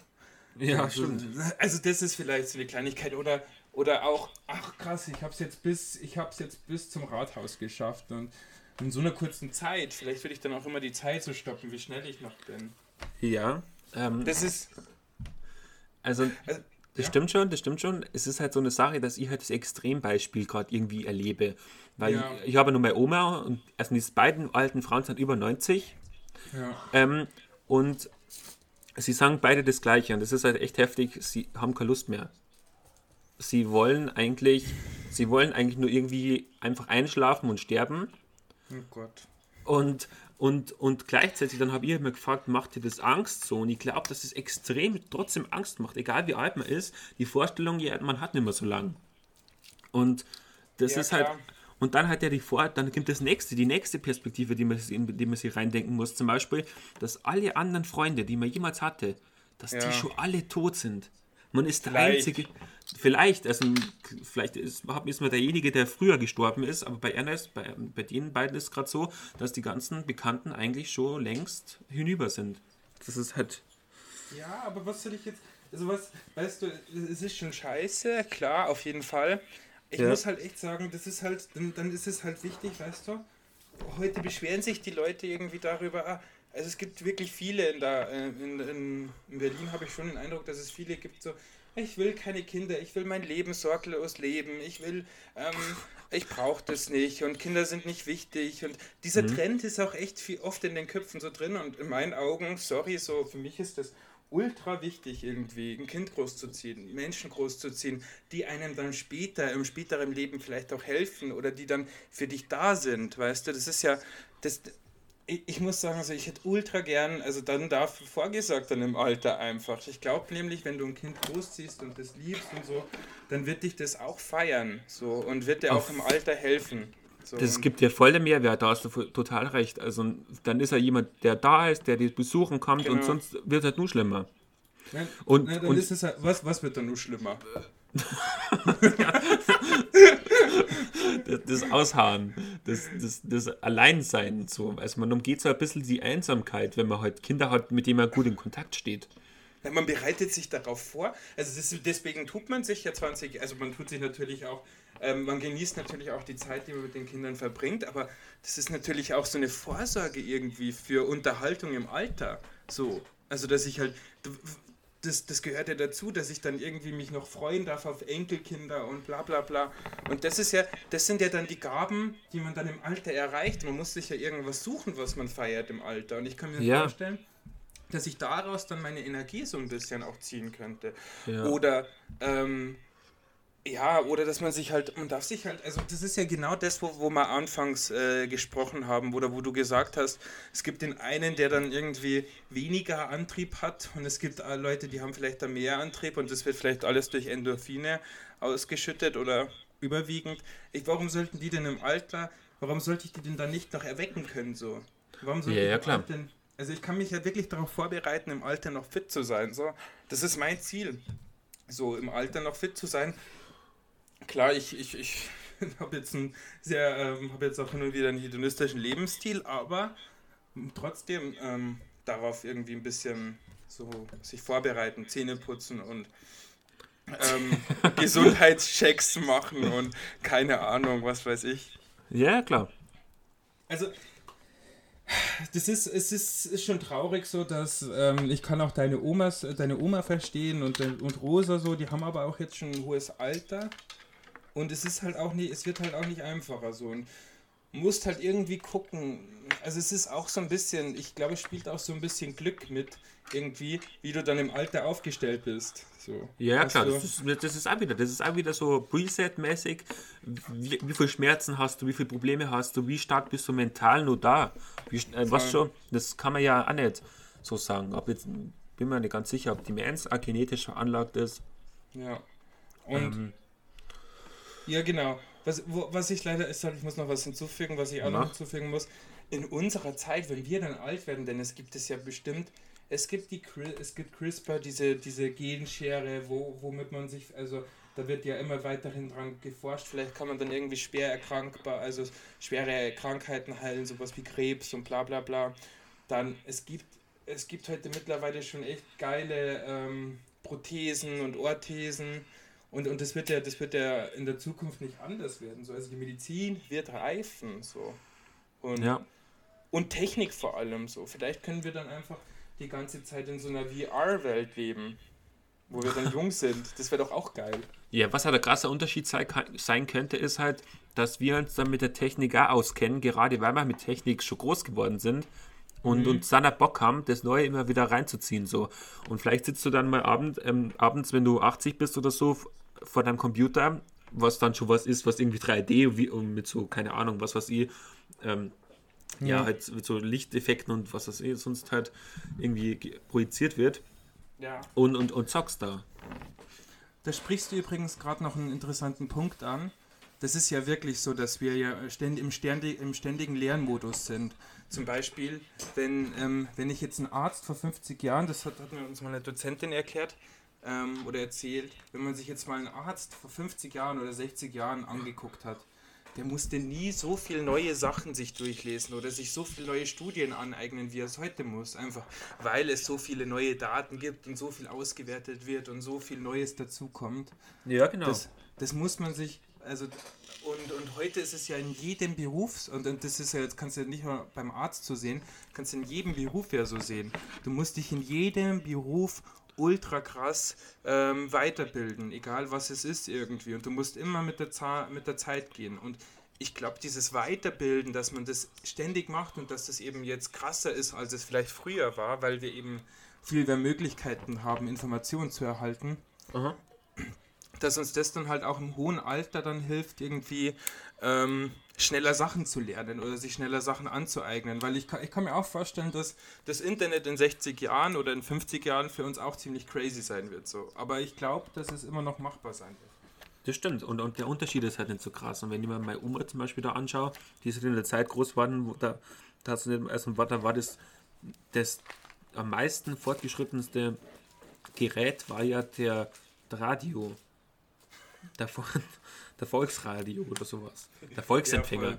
Ja, also, stimmt. Also das ist vielleicht so eine Kleinigkeit oder oder auch, ach krass, ich hab's jetzt bis, ich hab's jetzt bis zum Rathaus geschafft und in so einer kurzen Zeit. Vielleicht will ich dann auch immer die Zeit so stoppen, wie schnell ich noch bin. Ja. Ähm, das ist. Also, also das ja. stimmt schon, das stimmt schon. Es ist halt so eine Sache, dass ich halt das Extrembeispiel gerade irgendwie erlebe. Weil ja. ich, ich, habe nur meine Oma und also diese beiden alten Frauen sind über 90. Ja. Ähm, und sie sagen beide das Gleiche und das ist halt echt heftig. Sie haben keine Lust mehr. Sie wollen eigentlich, sie wollen eigentlich nur irgendwie einfach einschlafen und sterben Oh Gott. Und, und, und gleichzeitig, dann habe ich mir gefragt, macht dir das Angst so? Und ich glaube, dass es extrem trotzdem Angst macht, egal wie alt man ist. Die Vorstellung, ja, man hat nicht mehr so lang. Und das ja, ist halt. Und dann hat er die Vor dann kommt das nächste, die nächste Perspektive, die man, in die man sich reindenken muss. Zum Beispiel, dass alle anderen Freunde, die man jemals hatte, dass ja. die schon alle tot sind. Man ist der Einzige. Vielleicht, also vielleicht ist, ist man derjenige, der früher gestorben ist, aber bei Ernest, bei, bei den beiden ist es gerade so, dass die ganzen Bekannten eigentlich schon längst hinüber sind. Das ist halt. Ja, aber was soll ich jetzt. Also was, weißt du, es ist schon scheiße, klar, auf jeden Fall. Ich ja. muss halt echt sagen, das ist halt, dann, dann ist es halt wichtig, weißt du. Heute beschweren sich die Leute irgendwie darüber, also es gibt wirklich viele in, der, äh, in, in, in Berlin, habe ich schon den Eindruck, dass es viele gibt, so, ich will keine Kinder, ich will mein Leben sorglos leben, ich will, ähm, ich brauche das nicht und Kinder sind nicht wichtig und dieser mhm. Trend ist auch echt viel, oft in den Köpfen so drin und in meinen Augen, sorry, so für mich ist das ultra wichtig irgendwie, ein Kind großzuziehen, Menschen großzuziehen, die einem dann später, im späteren Leben vielleicht auch helfen oder die dann für dich da sind, weißt du, das ist ja, das, ich, ich muss sagen, also ich hätte ultra gern, also dann dafür vorgesagt dann im Alter einfach. Ich glaube nämlich, wenn du ein Kind großziehst und das liebst und so, dann wird dich das auch feiern so und wird dir auch im Alter helfen. So. Das gibt dir voll den Mehrwert, da hast du total recht. Also dann ist er jemand, der da ist, der dich besuchen kommt genau. und sonst wird es halt nur schlimmer. Nein, und, nein, dann und ist es halt, was, was wird dann nur schlimmer? das, das Ausharren, das, das, das Alleinsein. So. Also man umgeht so ein bisschen die Einsamkeit, wenn man halt Kinder hat, mit denen man gut in Kontakt steht. Ja, man bereitet sich darauf vor. Also das, deswegen tut man sich ja 20, also man tut sich natürlich auch, ähm, man genießt natürlich auch die Zeit, die man mit den Kindern verbringt, aber das ist natürlich auch so eine Vorsorge irgendwie für Unterhaltung im Alter. So. Also dass ich halt, das, das gehört ja dazu, dass ich dann irgendwie mich noch freuen darf auf Enkelkinder und bla bla bla. Und das ist ja, das sind ja dann die Gaben, die man dann im Alter erreicht. Man muss sich ja irgendwas suchen, was man feiert im Alter. Und ich kann mir ja. vorstellen, dass ich daraus dann meine Energie so ein bisschen auch ziehen könnte. Ja. Oder ähm, ja, oder dass man sich halt, man darf sich halt, also das ist ja genau das, wo, wo wir anfangs äh, gesprochen haben, oder wo du gesagt hast, es gibt den einen, der dann irgendwie weniger Antrieb hat und es gibt äh, Leute, die haben vielleicht da mehr Antrieb und das wird vielleicht alles durch Endorphine ausgeschüttet oder überwiegend. Ich, warum sollten die denn im Alter, warum sollte ich die denn dann nicht noch erwecken können so? Warum sollte ja, ja, klar. Denn, also ich kann mich ja wirklich darauf vorbereiten, im Alter noch fit zu sein, so. Das ist mein Ziel. So, im Alter noch fit zu sein klar, ich, ich, ich habe jetzt, ein sehr, ähm, hab jetzt auch hin und wieder einen hedonistischen Lebensstil, aber trotzdem ähm, darauf irgendwie ein bisschen so sich vorbereiten, Zähne putzen und ähm, Gesundheitschecks machen und keine Ahnung, was weiß ich. Ja, klar. Also, das ist, es ist, ist schon traurig so, dass ähm, ich kann auch deine Omas, deine Oma verstehen und, und Rosa so, die haben aber auch jetzt schon ein hohes Alter. Und es ist halt auch nicht, es wird halt auch nicht einfacher so. Und musst halt irgendwie gucken. Also es ist auch so ein bisschen, ich glaube, es spielt auch so ein bisschen Glück mit, irgendwie, wie du dann im Alter aufgestellt bist. So. Ja, klar, das ist, das ist auch wieder, das ist auch wieder so Preset-mäßig. Wie, wie viel Schmerzen hast du, wie viele Probleme hast du, wie stark bist du mental nur da? Wie, äh, was schon, das kann man ja auch nicht so sagen. Ob jetzt, bin mir nicht ganz sicher, ob die Demenz auch genetisch veranlagt ist. Ja. Und ähm, ja, genau. Was, wo, was ich leider ist, ich muss noch was hinzufügen, was ich auch Na? noch hinzufügen muss. In unserer Zeit, wenn wir dann alt werden, denn es gibt es ja bestimmt, es gibt die es gibt CRISPR, diese, diese Genschere, wo, womit man sich, also da wird ja immer weiterhin dran geforscht, vielleicht kann man dann irgendwie schwer erkrankbar, also schwere Krankheiten heilen, sowas wie Krebs und bla bla bla. Dann, es gibt, es gibt heute mittlerweile schon echt geile ähm, Prothesen und Orthesen und, und das wird ja, das wird ja in der Zukunft nicht anders werden. So. Also die Medizin wird reifen. So. Und, ja. und Technik vor allem so. Vielleicht können wir dann einfach die ganze Zeit in so einer VR-Welt leben, wo wir dann jung sind. Das wäre doch auch geil. Ja, was halt ein krasser Unterschied sein, sein könnte, ist halt, dass wir uns dann mit der Technik auch auskennen, gerade weil wir mit Technik schon groß geworden sind und mhm. uns dann Bock haben, das Neue immer wieder reinzuziehen. So. Und vielleicht sitzt du dann mal abend, ähm, abends, wenn du 80 bist oder so, vor deinem Computer, was dann schon was ist, was irgendwie 3D wie, mit so, keine Ahnung, was weiß ich, ähm, ja. ja, halt mit so Lichteffekten und was das eh sonst halt irgendwie projiziert wird. Ja. Und, und, und zockst da. Da sprichst du übrigens gerade noch einen interessanten Punkt an. Das ist ja wirklich so, dass wir ja ständig im, ständig, im ständigen Lernmodus sind. Zum Beispiel, wenn, ähm, wenn ich jetzt einen Arzt vor 50 Jahren, das hat, hat mir uns mal eine Dozentin erklärt, ähm, oder erzählt, wenn man sich jetzt mal einen Arzt vor 50 Jahren oder 60 Jahren angeguckt hat, der musste nie so viel neue Sachen sich durchlesen oder sich so viele neue Studien aneignen, wie er es heute muss. Einfach weil es so viele neue Daten gibt und so viel ausgewertet wird und so viel Neues dazukommt. Ja, genau. Das, das muss man sich, also und, und heute ist es ja in jedem Beruf, und, und das ist ja jetzt, kannst du ja nicht nur beim Arzt so sehen, kannst du in jedem Beruf ja so sehen. Du musst dich in jedem Beruf ultra krass ähm, weiterbilden, egal was es ist irgendwie. Und du musst immer mit der, Za mit der Zeit gehen. Und ich glaube, dieses Weiterbilden, dass man das ständig macht und dass das eben jetzt krasser ist, als es vielleicht früher war, weil wir eben viel mehr Möglichkeiten haben, Informationen zu erhalten. Aha. Dass uns das dann halt auch im hohen Alter dann hilft, irgendwie ähm, schneller Sachen zu lernen oder sich schneller Sachen anzueignen. Weil ich kann, ich kann mir auch vorstellen, dass das Internet in 60 Jahren oder in 50 Jahren für uns auch ziemlich crazy sein wird. So. Aber ich glaube, dass es immer noch machbar sein wird. Das stimmt. Und, und der Unterschied ist halt nicht so krass. Und wenn ich mir meine Oma zum Beispiel da anschaue, die ist in der Zeit groß geworden, wo da, da, also, da war das, das am meisten fortgeschrittenste Gerät war ja der Radio. Der, der Volksradio oder sowas. Der Volksempfänger. Ja,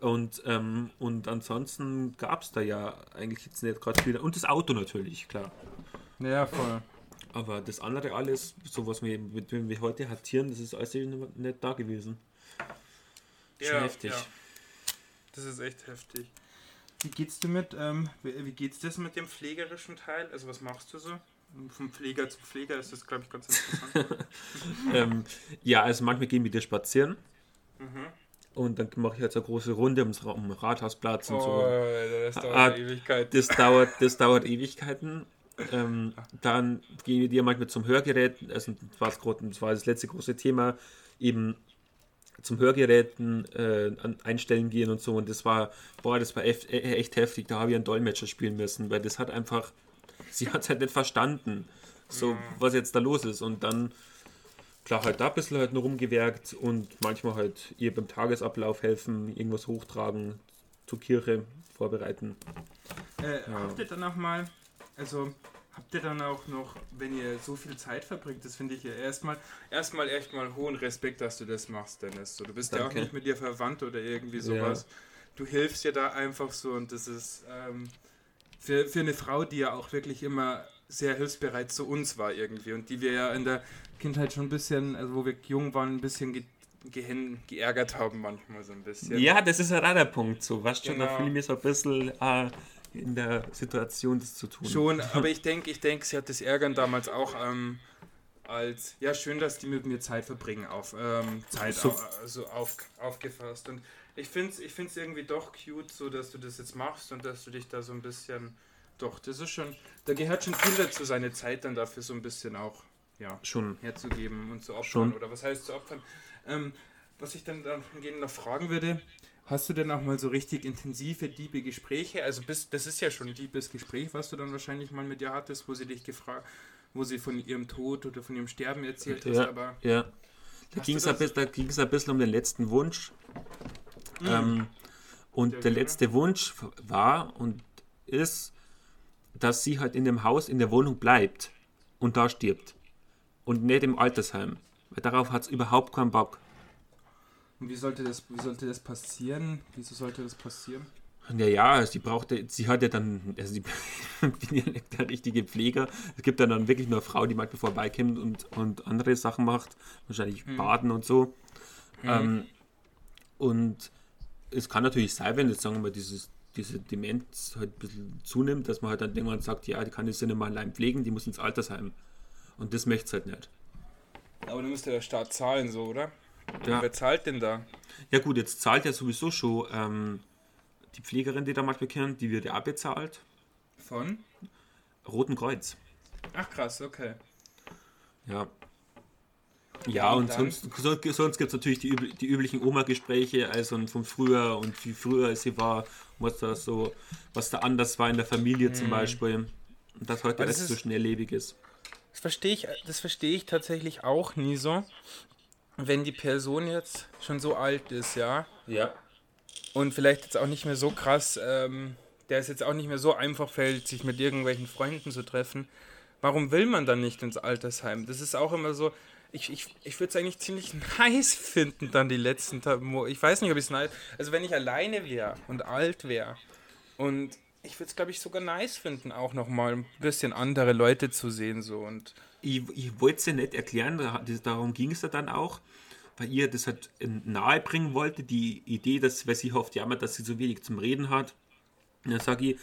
und, ähm, und ansonsten gab es da ja eigentlich jetzt nicht gerade viel. Und das Auto natürlich, klar. Ja, voll. Aber das andere alles, so was wir, mit dem wir heute hantieren, das ist alles nicht da gewesen. Schon ja, heftig. Ja. Das ist echt heftig. Wie geht's dir mit, ähm, wie, wie geht's das mit dem pflegerischen Teil? Also was machst du so? Vom Pfleger zu Pfleger ist das, glaube ich, ganz interessant. ähm, ja, also manchmal gehen wir dir spazieren. Mhm. Und dann mache ich halt so eine große Runde ums, um Rathausplatz und oh, so. Das dauert ah, Ewigkeiten. Das dauert, das dauert Ewigkeiten. Ähm, dann gehen wir dir manchmal zum Hörgerät. Also das, war das war das letzte große Thema. Eben zum Hörgeräten äh, einstellen gehen und so. Und das war, boah, das war echt, echt heftig. Da habe ich einen Dolmetscher spielen müssen, weil das hat einfach sie hat es halt nicht verstanden, so ja. was jetzt da los ist. Und dann, klar, halt da ein bisschen halt nur rumgewerkt und manchmal halt ihr beim Tagesablauf helfen, irgendwas hochtragen, zur Kirche vorbereiten. Äh, ja. Habt ihr dann auch mal, also habt ihr dann auch noch, wenn ihr so viel Zeit verbringt, das finde ich ja erstmal, erstmal echt mal hohen Respekt, dass du das machst, Dennis. So, du bist Danke. ja auch nicht mit dir verwandt oder irgendwie sowas. Ja. Du hilfst ja da einfach so und das ist, ähm, für, für eine Frau, die ja auch wirklich immer sehr hilfsbereit zu uns war irgendwie und die wir ja in der Kindheit schon ein bisschen, also wo wir jung waren, ein bisschen ge gehen, geärgert haben manchmal so ein bisschen. Ja, das ist ein Radarpunkt so. Was schon, genau. da fühle ich mich so ein bisschen äh, in der Situation, das zu tun. Schon, aber ich denke, ich denke, sie hat das Ärgern damals auch ähm, als, ja, schön, dass die mit mir Zeit verbringen, auf ähm, Zeit so. also auf, aufgefasst. Und ich finde es ich find's irgendwie doch cute, so dass du das jetzt machst und dass du dich da so ein bisschen. Doch, das ist schon. Da gehört schon viel dazu, seine Zeit dann dafür so ein bisschen auch ja, schon herzugeben und zu opfern. Schon. Oder was heißt zu opfern? Ähm, was ich dann dahingehend noch fragen würde, hast du denn auch mal so richtig intensive, diebe Gespräche? Also bist, das ist ja schon ein diebes Gespräch, was du dann wahrscheinlich mal mit ihr hattest, wo sie dich gefragt, wo sie von ihrem Tod oder von ihrem Sterben erzählt ja, hast, aber. Ja. Da ging es ein, ein bisschen um den letzten Wunsch, Mhm. Ähm, und der letzte Wunsch war und ist, dass sie halt in dem Haus, in der Wohnung bleibt und da stirbt. Und nicht im Altersheim. Weil darauf hat es überhaupt keinen Bock. Und wie sollte das, wie sollte das passieren? Wieso sollte das passieren? Ja, ja, sie brauchte, sie hat ja dann, also sie bin ja nicht der richtige Pfleger. Es gibt dann, dann wirklich nur eine Frau, die manchmal vorbeikommt und, und andere Sachen macht, wahrscheinlich hm. baden und so. Hm. Ähm, und es kann natürlich sein, wenn jetzt sagen wir dieses, diese Demenz halt ein bisschen zunimmt, dass man halt dann irgendwann sagt, ja, die kann jetzt nicht mal allein pflegen, die muss ins Altersheim. Und das möchte es halt nicht. Aber dann müsste der Staat zahlen, so, oder? Ja. Wer zahlt denn da? Ja gut, jetzt zahlt ja sowieso schon ähm, die Pflegerin, die da manchmal kennt, die wird ja bezahlt. Von? Roten Kreuz. Ach krass, okay. Ja, ja, und, und sonst, sonst gibt es natürlich die, die üblichen Oma-Gespräche, also von früher und wie früher sie war, was da so, was da anders war in der Familie hm. zum Beispiel. Und dass heute alles so schnelllebig ist. Das verstehe ich, das verstehe ich tatsächlich auch nie so. Wenn die Person jetzt schon so alt ist, ja. Ja. Und vielleicht jetzt auch nicht mehr so krass, ähm, der es jetzt auch nicht mehr so einfach fällt, sich mit irgendwelchen Freunden zu treffen warum will man dann nicht ins Altersheim? Das ist auch immer so, ich, ich, ich würde es eigentlich ziemlich nice finden, dann die letzten Tage. Ich weiß nicht, ob ich es nice. Also, wenn ich alleine wäre und alt wäre und ich würde es, glaube ich, sogar nice finden, auch nochmal ein bisschen andere Leute zu sehen. So. Und ich ich wollte es ja nicht erklären, darum ging es ja dann auch, weil ihr das halt nahe bringen wollte, die Idee, dass, weil sie hofft, ja, dass sie so wenig zum Reden hat. Und dann sage ich,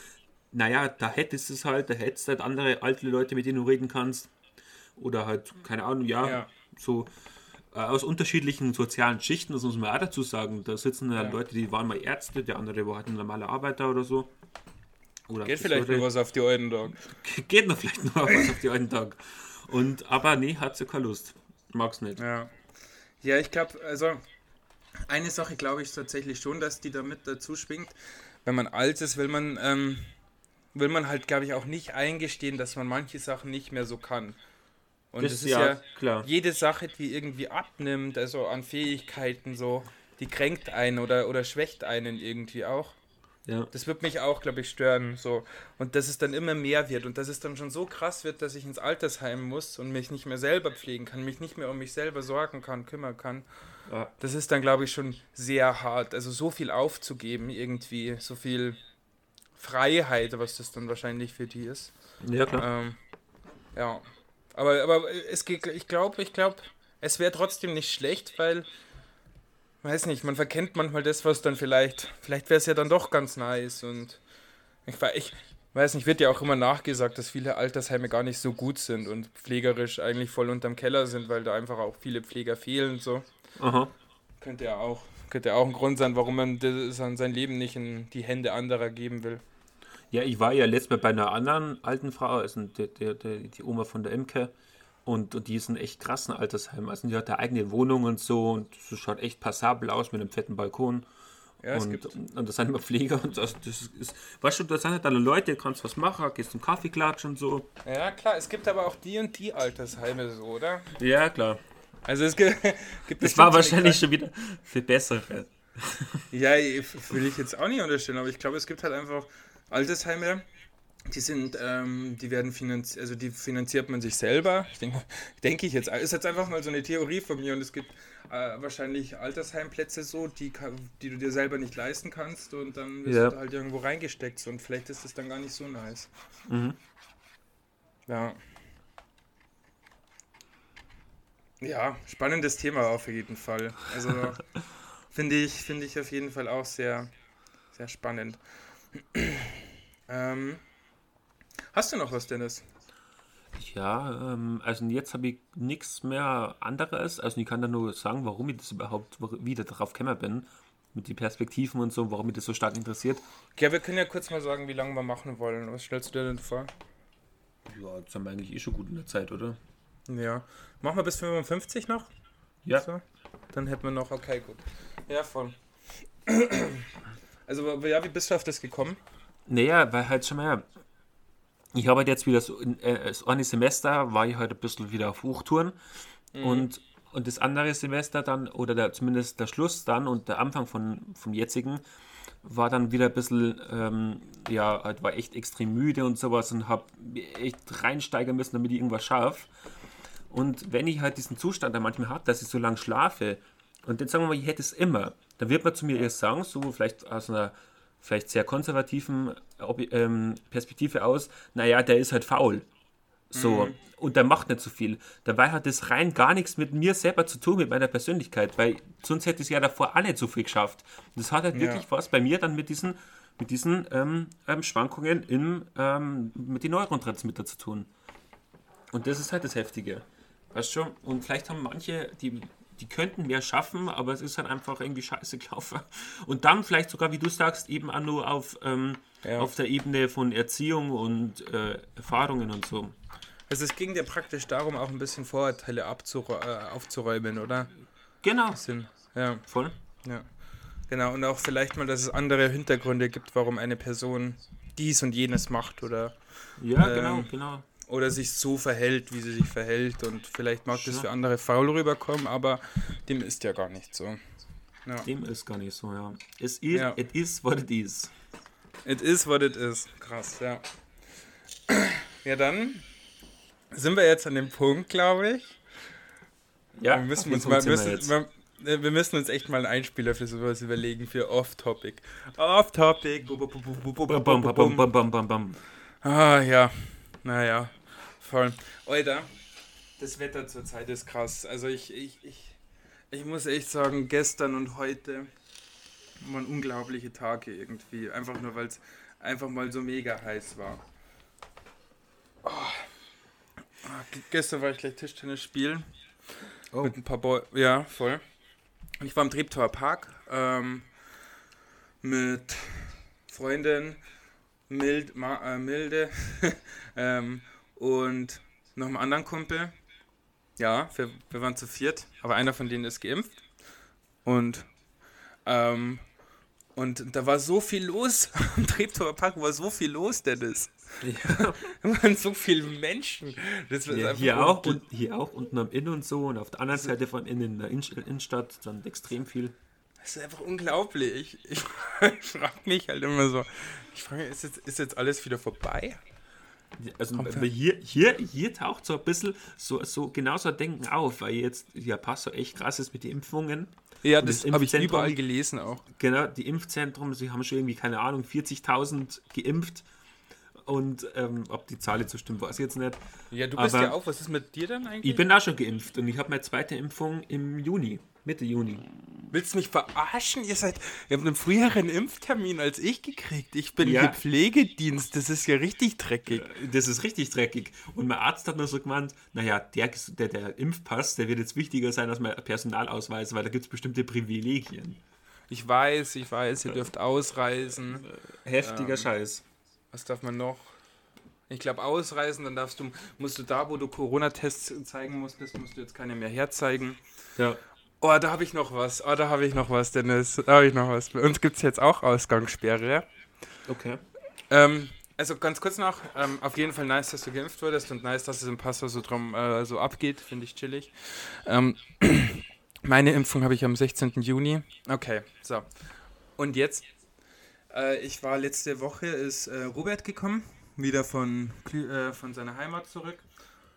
naja, da hättest du es halt, da hättest du halt andere alte Leute, mit denen du reden kannst. Oder halt, keine Ahnung, ja, ja. So äh, aus unterschiedlichen sozialen Schichten, das muss man auch dazu sagen. Da sitzen ja. Leute, die waren mal Ärzte, der andere war halt ein normaler Arbeiter oder so. Oder Geht vielleicht noch was auf die alten Tag. Geht noch vielleicht noch was auf die alten Tag. Und, aber nee, hat sie keine Lust. Mag's nicht. Ja. Ja, ich glaube, also eine Sache glaube ich tatsächlich schon, dass die da mit dazu schwingt. Wenn man alt ist, will man, ähm, will man halt, glaube ich, auch nicht eingestehen, dass man manche Sachen nicht mehr so kann. Und das, das ist ja, ja klar. jede Sache, die irgendwie abnimmt, also an Fähigkeiten so, die kränkt einen oder, oder schwächt einen irgendwie auch. Ja. Das wird mich auch, glaube ich, stören. So. Und dass es dann immer mehr wird und dass es dann schon so krass wird, dass ich ins Altersheim muss und mich nicht mehr selber pflegen kann, mich nicht mehr um mich selber sorgen kann, kümmern kann. Ja. Das ist dann, glaube ich, schon sehr hart. Also so viel aufzugeben, irgendwie, so viel Freiheit, was das dann wahrscheinlich für die ist. Ja, klar. Ähm, ja. Aber, aber es geht, ich glaube, ich glaube, es wäre trotzdem nicht schlecht, weil weiß nicht, man verkennt manchmal das, was dann vielleicht, vielleicht wäre es ja dann doch ganz nice und ich, ich weiß nicht, wird ja auch immer nachgesagt, dass viele Altersheime gar nicht so gut sind und pflegerisch eigentlich voll unterm Keller sind, weil da einfach auch viele Pfleger fehlen und so. Aha. Könnte ja auch, könnte ja auch ein Grund sein, warum man das an sein Leben nicht in die Hände anderer geben will. Ja, ich war ja letztes Mal bei einer anderen alten Frau, also die, die, die Oma von der Imke, und, und die ist ein echt krassen Altersheim. Also die hat eine eigene Wohnung und so und das schaut echt passabel aus mit einem fetten Balkon. Ja, und, gibt... und das sind immer Pfleger und das, das ist, weißt du, da sind halt alle Leute, kannst was machen, gehst zum Kaffee klatschen und so. Ja, klar, es gibt aber auch die und die Altersheime so, oder? Ja, klar. Also es gibt, gibt Das war wahrscheinlich schon wieder für bessere. ja, will ich jetzt auch nicht unterstellen, aber ich glaube, es gibt halt einfach Altersheime, die sind, ähm, die werden finanziert, also die finanziert man sich selber. Ich denke, denke ich jetzt, ist jetzt einfach mal so eine Theorie von mir und es gibt äh, wahrscheinlich Altersheimplätze so, die, die du dir selber nicht leisten kannst und dann wirst ja. du halt irgendwo reingesteckt und vielleicht ist das dann gar nicht so nice. Mhm. Ja. Ja, spannendes Thema auf jeden Fall. Also finde ich, finde ich auf jeden Fall auch sehr, sehr spannend. Ähm, Hast du noch was, Dennis? Ja, ähm, also jetzt habe ich nichts mehr anderes. Also ich kann da nur sagen, warum ich das überhaupt wieder darauf gekommen bin. Mit den Perspektiven und so, warum mich das so stark interessiert. Ja, wir können ja kurz mal sagen, wie lange wir machen wollen. Was stellst du dir denn vor? Ja, jetzt haben wir eigentlich eh schon gut in der Zeit, oder? Ja. Machen wir bis 55 noch? Ja. So? Dann hätten wir noch, okay, gut. Ja, voll. Also, ja, wie bist du auf das gekommen? Naja, weil halt schon mal, ich habe halt jetzt wieder so, äh, das eine Semester war ich halt ein bisschen wieder auf Hochtouren mhm. und, und das andere Semester dann, oder der, zumindest der Schluss dann und der Anfang von, vom jetzigen, war dann wieder ein bisschen, ähm, ja, halt war echt extrem müde und sowas und habe echt reinsteigern müssen, damit ich irgendwas schaffe. Und wenn ich halt diesen Zustand dann manchmal habe, dass ich so lange schlafe, und dann sagen wir mal, ich hätte es immer, dann wird man zu mir erst sagen, so vielleicht aus einer vielleicht sehr konservativen ähm, Perspektive aus, naja, der ist halt faul. So, mhm. und der macht nicht so viel. Dabei hat das rein gar nichts mit mir selber zu tun, mit meiner Persönlichkeit, weil sonst hätte ich es ja davor auch nicht so viel geschafft. Das hat halt ja. wirklich was bei mir dann mit diesen, mit diesen ähm, ähm, Schwankungen im, ähm, mit den Neurotransmitter zu tun. Und das ist halt das Heftige. Weißt du? Und vielleicht haben manche, die die könnten mehr schaffen, aber es ist halt einfach irgendwie scheiße gelaufen. Und dann vielleicht sogar, wie du sagst, eben auch nur auf, ähm, ja. auf der Ebene von Erziehung und äh, Erfahrungen und so. Also es ging dir praktisch darum, auch ein bisschen Vorurteile äh, aufzuräumen, oder? Genau. Ja. Voll. Ja. Genau, und auch vielleicht mal, dass es andere Hintergründe gibt, warum eine Person dies und jenes macht, oder? Ja, ähm, genau, genau oder sich so verhält, wie sie sich verhält. Und vielleicht mag das für andere faul rüberkommen, aber dem ist ja gar nicht so. Ja. Dem ist gar nicht so, ja. Es is, ja. It is what it is. It is what it is. Krass, ja. Ja, dann sind wir jetzt an dem Punkt, glaube ich. Ja, wir müssen uns mal, müssen, wir, äh, wir, müssen uns echt mal einen Einspieler für sowas überlegen, für Off-Topic. Off-Topic. Ah, ja. Naja, voll. Alter, das Wetter zurzeit ist krass. Also ich, ich, ich, ich muss echt sagen, gestern und heute waren unglaubliche Tage irgendwie. Einfach nur, weil es einfach mal so mega heiß war. Oh. Gestern war ich gleich Tischtennis spielen. Oh. Mit ein paar Boy. Ja, voll. Ich war im Treptower Park ähm, mit Freundin Mild, Ma, äh, Milde ähm, und noch einem anderen Kumpel. Ja, wir, wir waren zu viert, aber einer von denen ist geimpft. Und ähm, und da war so viel los. Am Treptower Park war so viel los, Dennis. Ja. Da waren so viele Menschen. Ja, hier, auch, und, hier auch unten am Inn und so. Und auf der anderen Seite von innen in der Innenstadt dann extrem viel. Das ist einfach unglaublich. Ich, ich frage mich halt immer so. Ich frage, ist jetzt, ist jetzt alles wieder vorbei? Also hier, hier, hier taucht so ein bisschen so, so genauso ein Denken auf, weil jetzt ja Passo echt krass ist mit den Impfungen. Ja, das, das habe ich überall gelesen auch. Genau, die Impfzentren, sie haben schon irgendwie, keine Ahnung, 40.000 geimpft. Und ähm, ob die Zahl jetzt so stimmt, weiß ich jetzt nicht. Ja, du bist Aber ja auch. Was ist mit dir dann eigentlich? Ich bin da schon geimpft und ich habe meine zweite Impfung im Juni. Mitte Juni. Willst du mich verarschen? Ihr seid, ihr habt einen früheren Impftermin als ich gekriegt. Ich bin ja. hier Pflegedienst. Das ist ja richtig dreckig. Äh, das ist richtig dreckig. Und mein Arzt hat mir so gemeint, naja, der, der, der Impfpass, der wird jetzt wichtiger sein als mein Personalausweis, weil da gibt es bestimmte Privilegien. Ich weiß, ich weiß, ihr dürft ausreisen. Heftiger ähm, Scheiß. Was darf man noch? Ich glaube, ausreisen, dann darfst du, musst du da, wo du Corona-Tests zeigen musstest, musst du jetzt keine mehr herzeigen. Ja. Oh, da habe ich noch was. Oh, da habe ich noch was, Dennis. Da habe ich noch was. Bei uns gibt es jetzt auch Ausgangssperre. Okay. Ähm, also ganz kurz noch, ähm, auf jeden Fall nice, dass du geimpft wurdest und nice, dass es im Passau so drum äh, so abgeht, finde ich chillig. Ähm, meine Impfung habe ich am 16. Juni. Okay, so. Und jetzt, äh, ich war letzte Woche, ist äh, Robert gekommen, wieder von, äh, von seiner Heimat zurück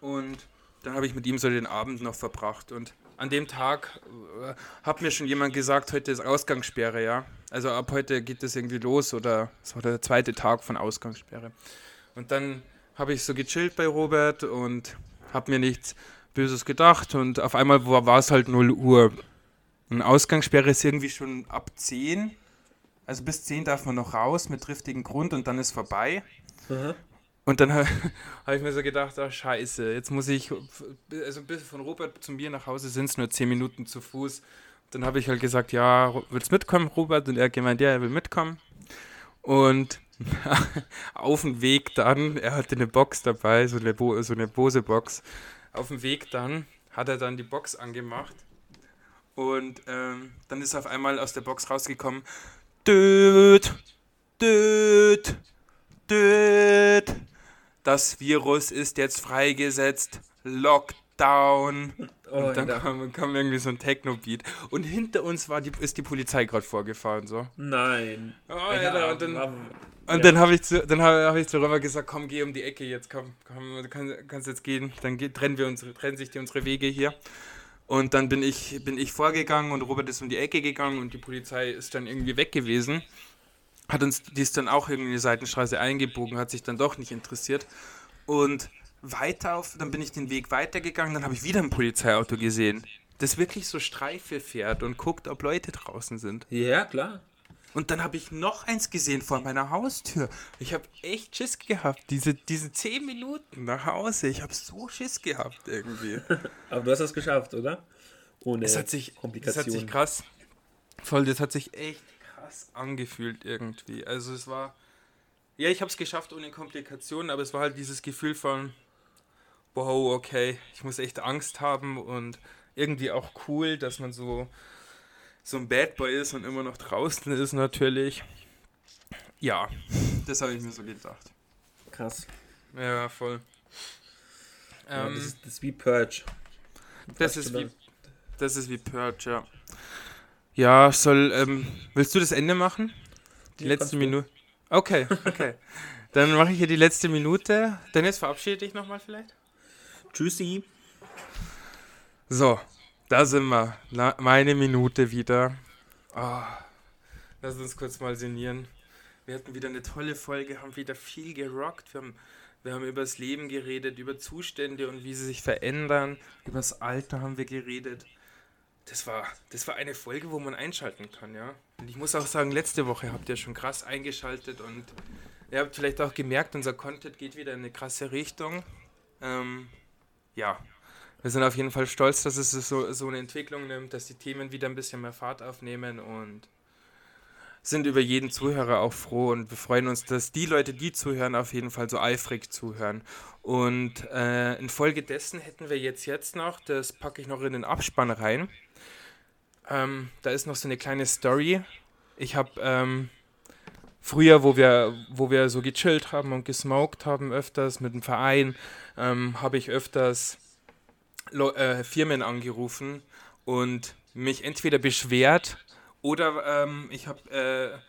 und dann habe ich mit ihm so den Abend noch verbracht und an dem Tag äh, hat mir schon jemand gesagt, heute ist Ausgangssperre, ja. Also ab heute geht das irgendwie los oder es war der zweite Tag von Ausgangssperre. Und dann habe ich so gechillt bei Robert und habe mir nichts Böses gedacht und auf einmal war, es halt 0 Uhr. Und Ausgangssperre ist irgendwie schon ab 10. Also bis 10 darf man noch raus mit triftigem Grund und dann ist vorbei. Und dann habe hab ich mir so gedacht, ach scheiße, jetzt muss ich, also bis von Robert zu mir nach Hause sind es nur 10 Minuten zu Fuß. Dann habe ich halt gesagt, ja, willst mitkommen, Robert? Und er gemeint, ja, er will mitkommen. Und auf dem Weg dann, er hatte eine Box dabei, so eine, Bo so eine Bose-Box. Auf dem Weg dann hat er dann die Box angemacht. Und ähm, dann ist auf einmal aus der Box rausgekommen, Düt, Düt, Düt das Virus ist jetzt freigesetzt, Lockdown. Oh, und dann kam, kam, irgendwie so ein Techno-Beat. Und hinter uns war die, ist die Polizei gerade vorgefahren. So. Nein. Oh, ja, und dann, ja. dann habe ich, zu, dann hab, hab ich zu Römer gesagt, komm, geh um die Ecke jetzt, komm, komm du kannst, kannst jetzt gehen. Dann geht, trennen, wir unsere, trennen sich die, unsere Wege hier. Und dann bin ich, bin ich vorgegangen und Robert ist um die Ecke gegangen und die Polizei ist dann irgendwie weg gewesen hat uns, die ist dann auch irgendwie in die Seitenstraße eingebogen, hat sich dann doch nicht interessiert. Und weiter auf, dann bin ich den Weg weitergegangen, dann habe ich wieder ein Polizeiauto gesehen, das wirklich so Streife fährt und guckt, ob Leute draußen sind. Ja, klar. Und dann habe ich noch eins gesehen vor meiner Haustür. Ich habe echt Schiss gehabt. Diese, diese zehn Minuten nach Hause. Ich habe so Schiss gehabt irgendwie. Aber du hast es geschafft, oder? Ohne es hat sich, Komplikationen. Das hat sich krass. Voll, das hat sich echt krass angefühlt irgendwie. Also es war, ja, ich habe es geschafft ohne Komplikationen, aber es war halt dieses Gefühl von, wow, okay, ich muss echt Angst haben und irgendwie auch cool, dass man so, so ein Bad Boy ist und immer noch draußen ist natürlich. Ja, das habe ich mir so gedacht. Krass. Ja, voll. Ja, ähm, das, ist, das, ist, wie Purge. Das ist wie, das ist wie Purge, ja. Ja, soll, ähm, willst du das Ende machen? Die letzte Minute. Okay, okay. Dann mache ich hier die letzte Minute. Dennis, verabschiede dich nochmal vielleicht. Tschüssi. So, da sind wir. Na, meine Minute wieder. Oh, lass uns kurz mal sinnieren. Wir hatten wieder eine tolle Folge, haben wieder viel gerockt. Wir haben, wir haben über das Leben geredet, über Zustände und wie sie sich verändern. Über das Alter haben wir geredet. Das war, das war eine Folge, wo man einschalten kann, ja. Und ich muss auch sagen, letzte Woche habt ihr schon krass eingeschaltet und ihr habt vielleicht auch gemerkt, unser Content geht wieder in eine krasse Richtung. Ähm, ja, wir sind auf jeden Fall stolz, dass es so, so eine Entwicklung nimmt, dass die Themen wieder ein bisschen mehr Fahrt aufnehmen und sind über jeden Zuhörer auch froh und wir freuen uns, dass die Leute, die zuhören, auf jeden Fall so eifrig zuhören. Und äh, infolgedessen hätten wir jetzt jetzt noch, das packe ich noch in den Abspann rein. Ähm, da ist noch so eine kleine Story. Ich habe ähm, früher, wo wir, wo wir so gechillt haben und gesmoked haben öfters mit dem Verein, ähm, habe ich öfters äh, Firmen angerufen und mich entweder beschwert oder ähm, ich habe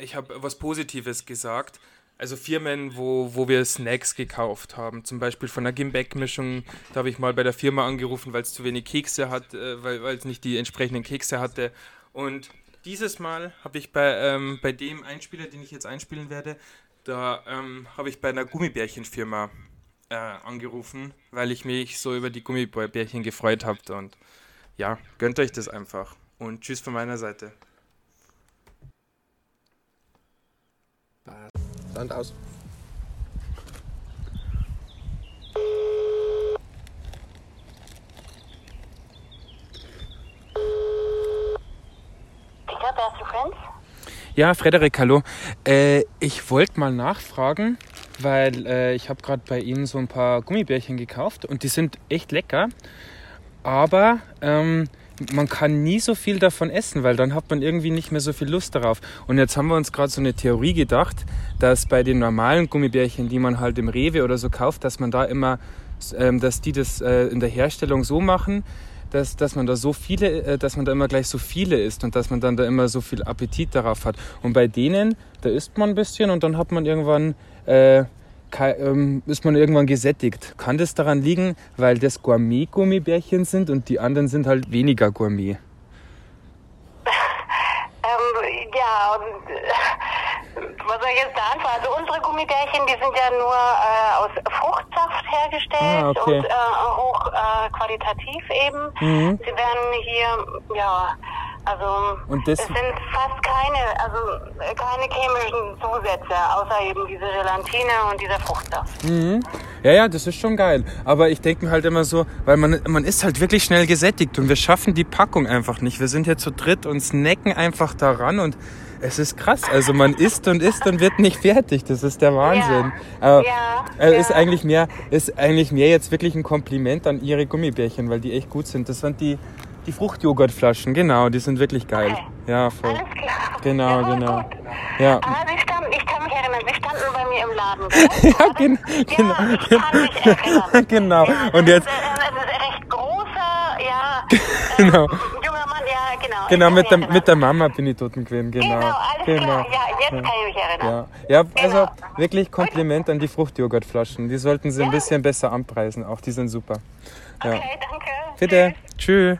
äh, hab was Positives gesagt. Also Firmen, wo, wo wir Snacks gekauft haben, zum Beispiel von der Gimbeck-Mischung, da habe ich mal bei der Firma angerufen, weil es zu wenig Kekse hat, äh, weil es nicht die entsprechenden Kekse hatte. Und dieses Mal habe ich bei, ähm, bei dem Einspieler, den ich jetzt einspielen werde, da ähm, habe ich bei einer Gummibärchenfirma äh, angerufen, weil ich mich so über die Gummibärchen gefreut habe. Und ja, gönnt euch das einfach. Und tschüss von meiner Seite. Sand aus. Ja, Frederik, hallo. Äh, ich wollte mal nachfragen, weil äh, ich habe gerade bei Ihnen so ein paar Gummibärchen gekauft und die sind echt lecker. Aber ähm, man kann nie so viel davon essen, weil dann hat man irgendwie nicht mehr so viel Lust darauf. Und jetzt haben wir uns gerade so eine Theorie gedacht, dass bei den normalen Gummibärchen, die man halt im Rewe oder so kauft, dass man da immer, ähm, dass die das äh, in der Herstellung so machen, dass, dass man da so viele, äh, dass man da immer gleich so viele isst und dass man dann da immer so viel Appetit darauf hat. Und bei denen, da isst man ein bisschen und dann hat man irgendwann äh, ist man irgendwann gesättigt. Kann das daran liegen, weil das Gourmet-Gummibärchen sind und die anderen sind halt weniger Gourmet? ähm, ja, und, äh, was soll ich jetzt da antworten? Also unsere Gummibärchen, die sind ja nur äh, aus Fruchtsaft hergestellt ah, okay. und äh, hoch äh, qualitativ eben. Mhm. Sie werden hier, ja, also und das es sind fast keine, also keine chemischen Zusätze, außer eben diese Gelatine und dieser Fruchtsaft. Mhm. Ja, ja, das ist schon geil. Aber ich denke mir halt immer so, weil man, man ist halt wirklich schnell gesättigt und wir schaffen die Packung einfach nicht. Wir sind hier zu dritt und snacken einfach daran und es ist krass. Also man isst und isst und wird nicht fertig. Das ist der Wahnsinn. Ja, Aber ja, äh, ja. ist eigentlich mehr, ist eigentlich mehr jetzt wirklich ein Kompliment an ihre Gummibärchen, weil die echt gut sind. Das sind die die Fruchtjoghurtflaschen, genau, die sind wirklich geil. Okay. Ja, voll. Alles klar. Genau, ja, genau. Gut. Ja. Ah, sie standen, ich kann mich erinnern, sie standen bei mir im Laden. ja, gen genau. Ja, ich kann mich erinnern. genau. Ja, Und jetzt. Ist, das ist ein recht großer, ja. genau. Ähm, junger Mann, ja, genau. Genau, mit der, mit der Mama bin ich dort gewesen, genau. Genau, alles genau. klar. Ja, jetzt kann ich mich erinnern. Ja, ja also genau. wirklich Kompliment an die Fruchtjoghurtflaschen. Die sollten sie ein bisschen besser anpreisen, auch die sind super. Okay, danke. Bitte. Tschüss.